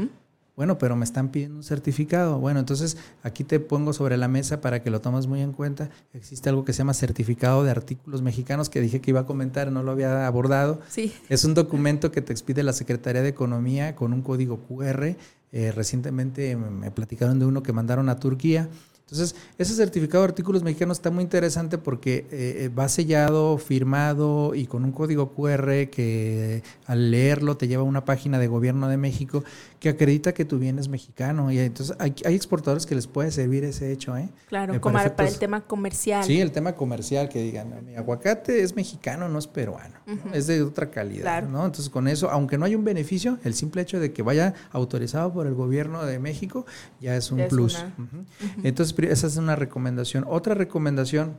Bueno, pero me están pidiendo un certificado. Bueno, entonces aquí te pongo sobre la mesa para que lo tomes muy en cuenta. Existe algo que se llama certificado de artículos mexicanos que dije que iba a comentar, no lo había abordado. Sí. Es un documento que te expide la Secretaría de Economía con un código QR. Eh, recientemente me platicaron de uno que mandaron a Turquía entonces, ese certificado de artículos mexicanos está muy interesante porque eh, eh, va sellado, firmado y con un código QR que al leerlo te lleva a una página de gobierno de México que acredita que tu bien es mexicano. Y entonces hay, exportadores que les puede servir ese hecho. ¿eh? Claro, como para el tema comercial. Sí, el tema comercial, que digan, mi aguacate es mexicano, no es peruano, es de otra calidad. ¿no? Entonces, con eso, aunque no haya un beneficio, el simple hecho de que vaya autorizado por el gobierno de México ya es un plus. Entonces, esa es una recomendación. Otra recomendación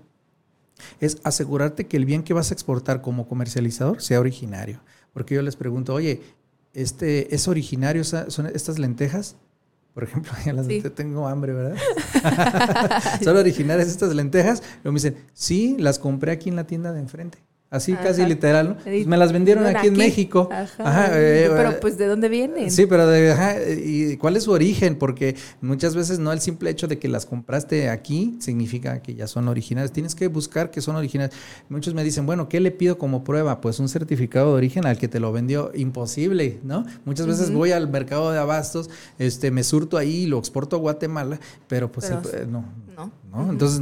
es asegurarte que el bien que vas a exportar como comercializador sea originario. Porque yo les pregunto, oye, este, ¿es originario son estas lentejas? Por ejemplo, ya las tengo hambre, ¿verdad? ¿Son originarias estas lentejas? Luego me dicen, sí, las compré aquí en la tienda de enfrente. Así casi literal, ¿no? Pues me las vendieron aquí, en México. Ajá. Eh, pero eh, pues de dónde vienen. Sí, pero de, ajá, ¿y cuál es su origen? Porque muchas veces no el simple hecho de que las compraste aquí significa que ya son originales. Tienes que buscar que son originales. Muchos me dicen, bueno, ¿qué le pido como prueba? Pues un certificado de origen al que te lo vendió. Imposible, ¿no? Muchas veces voy al mercado de abastos, este, me surto ahí y lo exporto a Guatemala, pero pues eh, no, no. Entonces,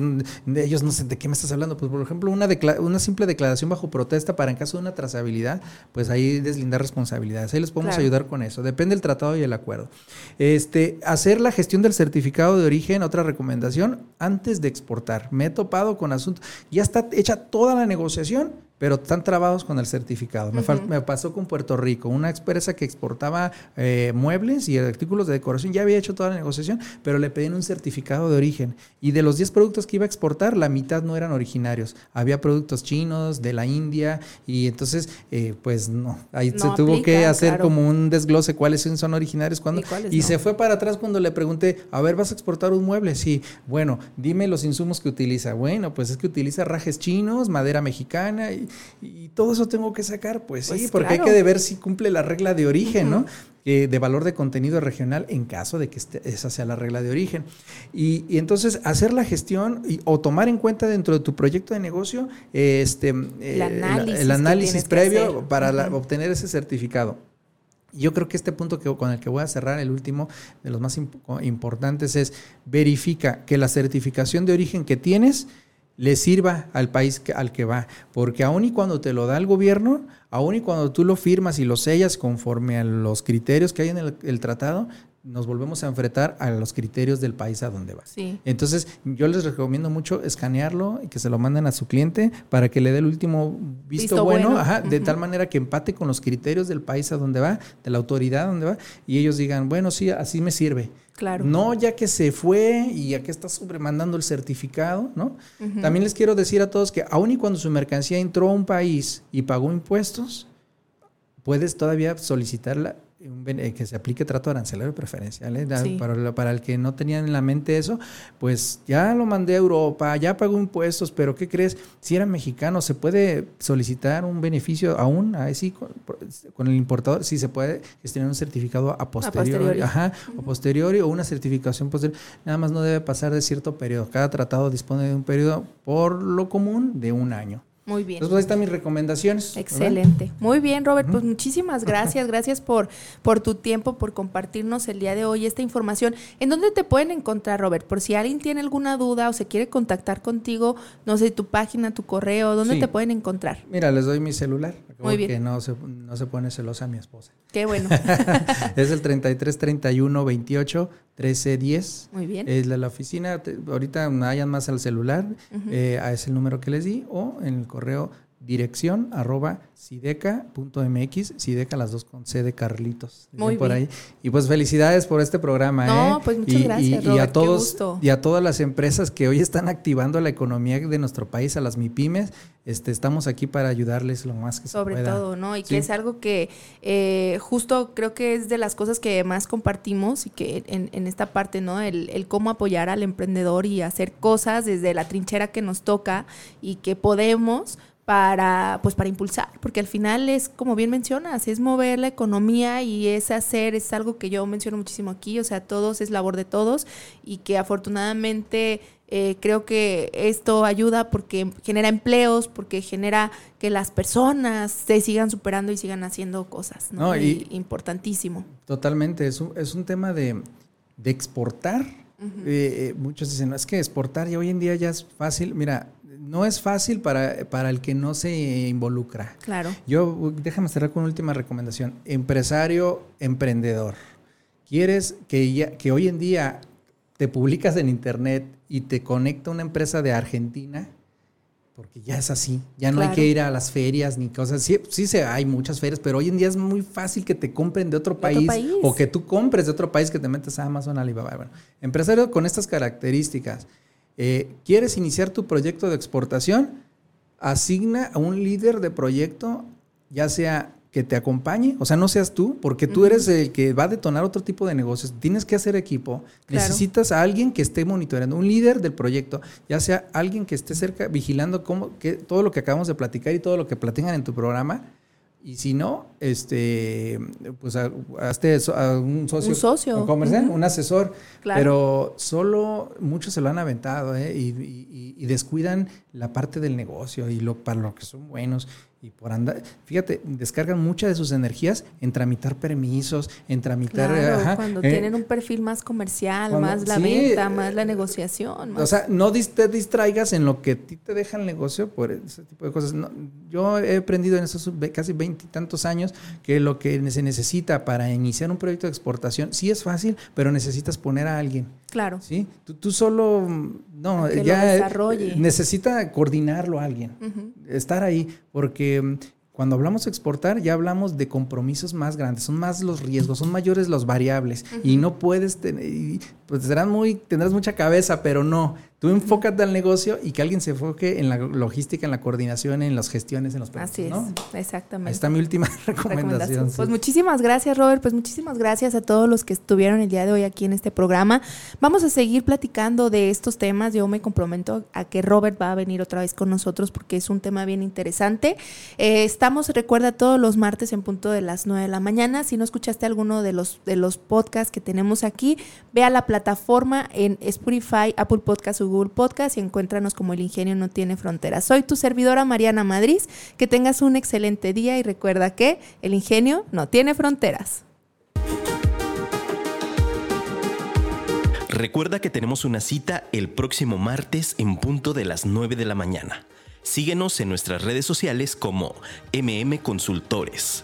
ellos no sé de qué me estás hablando. Pues, por ejemplo, una, una simple declaración bajo protesta para en caso de una trazabilidad, pues ahí deslindar responsabilidades. Ahí les podemos ayudar con eso. Depende del tratado y el acuerdo. Este, hacer la gestión del certificado de origen, otra recomendación, antes de exportar. Me he topado con asuntos. Ya está hecha toda la negociación pero están trabados con el certificado. me, pasó con Puerto Rico, una empresa que exportaba eh, muebles y artículos de decoración, ya había hecho toda la negociación, pero le pedían un certificado de origen. Y de los 10 productos que iba a exportar, la mitad no eran originarios. Había productos chinos, de la India, y entonces, eh, pues no, ahí se tuvo que hacer como un desglose cuáles son originarios, cuándo. Y, se fue para atrás cuando le pregunté, a ver, ¿vas a exportar un mueble? Sí, bueno, dime los insumos que utiliza. Bueno, pues es que utiliza rajes chinos, madera mexicana, y, y todo eso tengo que sacar, pues, sí, pues porque hay que ver si cumple la regla de origen, ¿no? de valor de contenido regional en caso de que este, esa sea la regla de origen. Y, entonces hacer la gestión o tomar en cuenta dentro de tu proyecto de negocio este, el análisis, el análisis previo para obtener ese certificado. Yo creo que este punto que, con el que voy a cerrar, el último de los más importantes, es verifica que la certificación de origen que tienes le sirva al país al que va. Porque aun y cuando te lo da el gobierno, aun y cuando tú lo firmas y lo sellas conforme a los criterios que hay en el tratado, nos volvemos a enfrentar a los criterios del país a donde va. Entonces, yo les recomiendo mucho escanearlo y que se lo manden a su cliente para que le dé el último visto, bueno, de tal manera que empate con los criterios del país a donde va, de la autoridad a donde va, y ellos digan, bueno, sí, así me sirve. Claro. No ya que se fue y ya que está sobremandando el certificado, ¿no? También les quiero decir a todos que aun y cuando su mercancía entró a un país y pagó impuestos, puedes todavía solicitarla eh, que se aplique trato arancelario preferencial. ¿eh? Para, para, el que no tenía en la mente eso, pues ya lo mandé a Europa, ya pagó impuestos, pero ¿qué crees? Si era mexicano, ¿se puede solicitar un beneficio aún así con, con el importador? Sí, se puede gestionar un certificado a posteriori, Ajá, o posteriori o una certificación posterior. Nada más no debe pasar de cierto periodo. Cada tratado dispone de un periodo por lo común de un año. Muy bien. Entonces, ahí están mis recomendaciones. Excelente. Muy bien, Robert. Pues muchísimas gracias. Gracias por, por tu tiempo, por compartirnos el día de hoy esta información. ¿En dónde te pueden encontrar, Robert? Por si alguien tiene alguna duda o se quiere contactar contigo, no sé, tu página, tu correo, ¿dónde te pueden encontrar? Mira, les doy mi celular. Muy bien. Que no se, no se pone celosa mi esposa. Qué bueno. es el 33 31 28 1310. Muy bien. Es la, la oficina. ahorita hayan más al celular. Eh, a ese número que les di o en el correo dirección arroba sideca.mx, sideca las dos con C de Carlitos. Muy por ahí. Y pues felicidades por este programa. No, ¿eh? pues muchas gracias. Y, a todos y a todas las empresas que hoy están activando la economía de nuestro país, a las MIPIMES, este, estamos aquí para ayudarles lo más que Sobre se pueda. Sobre todo, ¿no? Y que es algo que eh, justo creo que es de las cosas que más compartimos y que en, en esta parte, ¿no? El, el cómo apoyar al emprendedor y hacer cosas desde la trinchera que nos toca y que podemos para, pues para impulsar, porque al final es, como bien mencionas, es mover la economía y es hacer, es algo que yo menciono muchísimo aquí, o sea, todos es labor de todos y que afortunadamente eh, creo que esto ayuda porque genera empleos, porque genera que las personas se sigan superando y sigan haciendo cosas, ¿no? y, importantísimo. Totalmente, es un, es un tema de, de exportar. Eh, eh, muchos dicen, es que exportar y hoy en día ya es fácil. Mira, no es fácil para, para, el que no se involucra. Claro. Yo, déjame cerrar con una última recomendación. Empresario, emprendedor. ¿Quieres que, ya, que hoy en día te publicas en internet y te conecta una empresa de Argentina? Porque ya es así. Ya no hay que ir a las ferias ni cosas. Sí, sí se, hay muchas ferias, pero hoy en día es muy fácil que te compren de otro, país, o que tú compres de otro país que te metas a Amazon, Alibaba. Bueno, empresario con estas características eh, ¿Quieres iniciar tu proyecto de exportación? Asigna a un líder de proyecto, ya sea que te acompañe, o sea, no seas tú, porque tú eres el que va a detonar otro tipo de negocios. Tienes que hacer equipo. Necesitas a alguien que esté monitoreando, un líder del proyecto, ya sea alguien que esté cerca, vigilando cómo, que, todo lo que acabamos de platicar y todo lo que platican en tu programa y si no, este, pues a, a un socio, un socio. comercial, un asesor. Pero solo muchos se lo han aventado ¿eh? y, y, descuidan la parte del negocio y lo para lo que son buenos y por andar, fíjate, descargan muchas de sus energías en tramitar permisos, en tramitar... Claro, cuando eh, tienen un perfil más comercial, más la venta, más la negociación. O sea, no te distraigas en lo que a ti te deja el negocio por ese tipo de cosas. yo he aprendido en esos casi veintitantos años que lo que se necesita para iniciar un proyecto de exportación sí es fácil, pero necesitas poner a alguien. Claro. ¿Sí? Tú, tú solo, no, ya necesita coordinarlo a alguien, estar ahí, porque mm, cuando hablamos de exportar, ya hablamos de compromisos más grandes, son más los riesgos, son mayores los variables y no puedes tener, pues muy, tendrás mucha cabeza, pero no, Tú enfócate al negocio y que alguien se enfoque en la logística, en la coordinación, en las gestiones, en los proyectos. Así es, exactamente. Ahí está mi última recomendación. Pues muchísimas gracias, Robert. Pues muchísimas gracias a todos los que estuvieron el día de hoy aquí en este programa. Vamos a seguir platicando de estos temas. Yo me comprometo a que Robert va a venir otra vez con nosotros porque es un tema bien interesante. Eh, estamos, recuerda, todos los martes en punto de las 9 de la mañana. Si no escuchaste alguno de los, de los podcasts que tenemos aquí, ve a la plataforma en Spotify, Apple Podcasts Google Podcast y encuéntranos como El Ingenio No Tiene Fronteras. Soy tu servidora Mariana Madrid. Que tengas un excelente día y recuerda que el ingenio no tiene fronteras. Recuerda que tenemos una cita el próximo martes en punto de las 9 de la mañana. Síguenos en nuestras redes sociales como MM Consultores.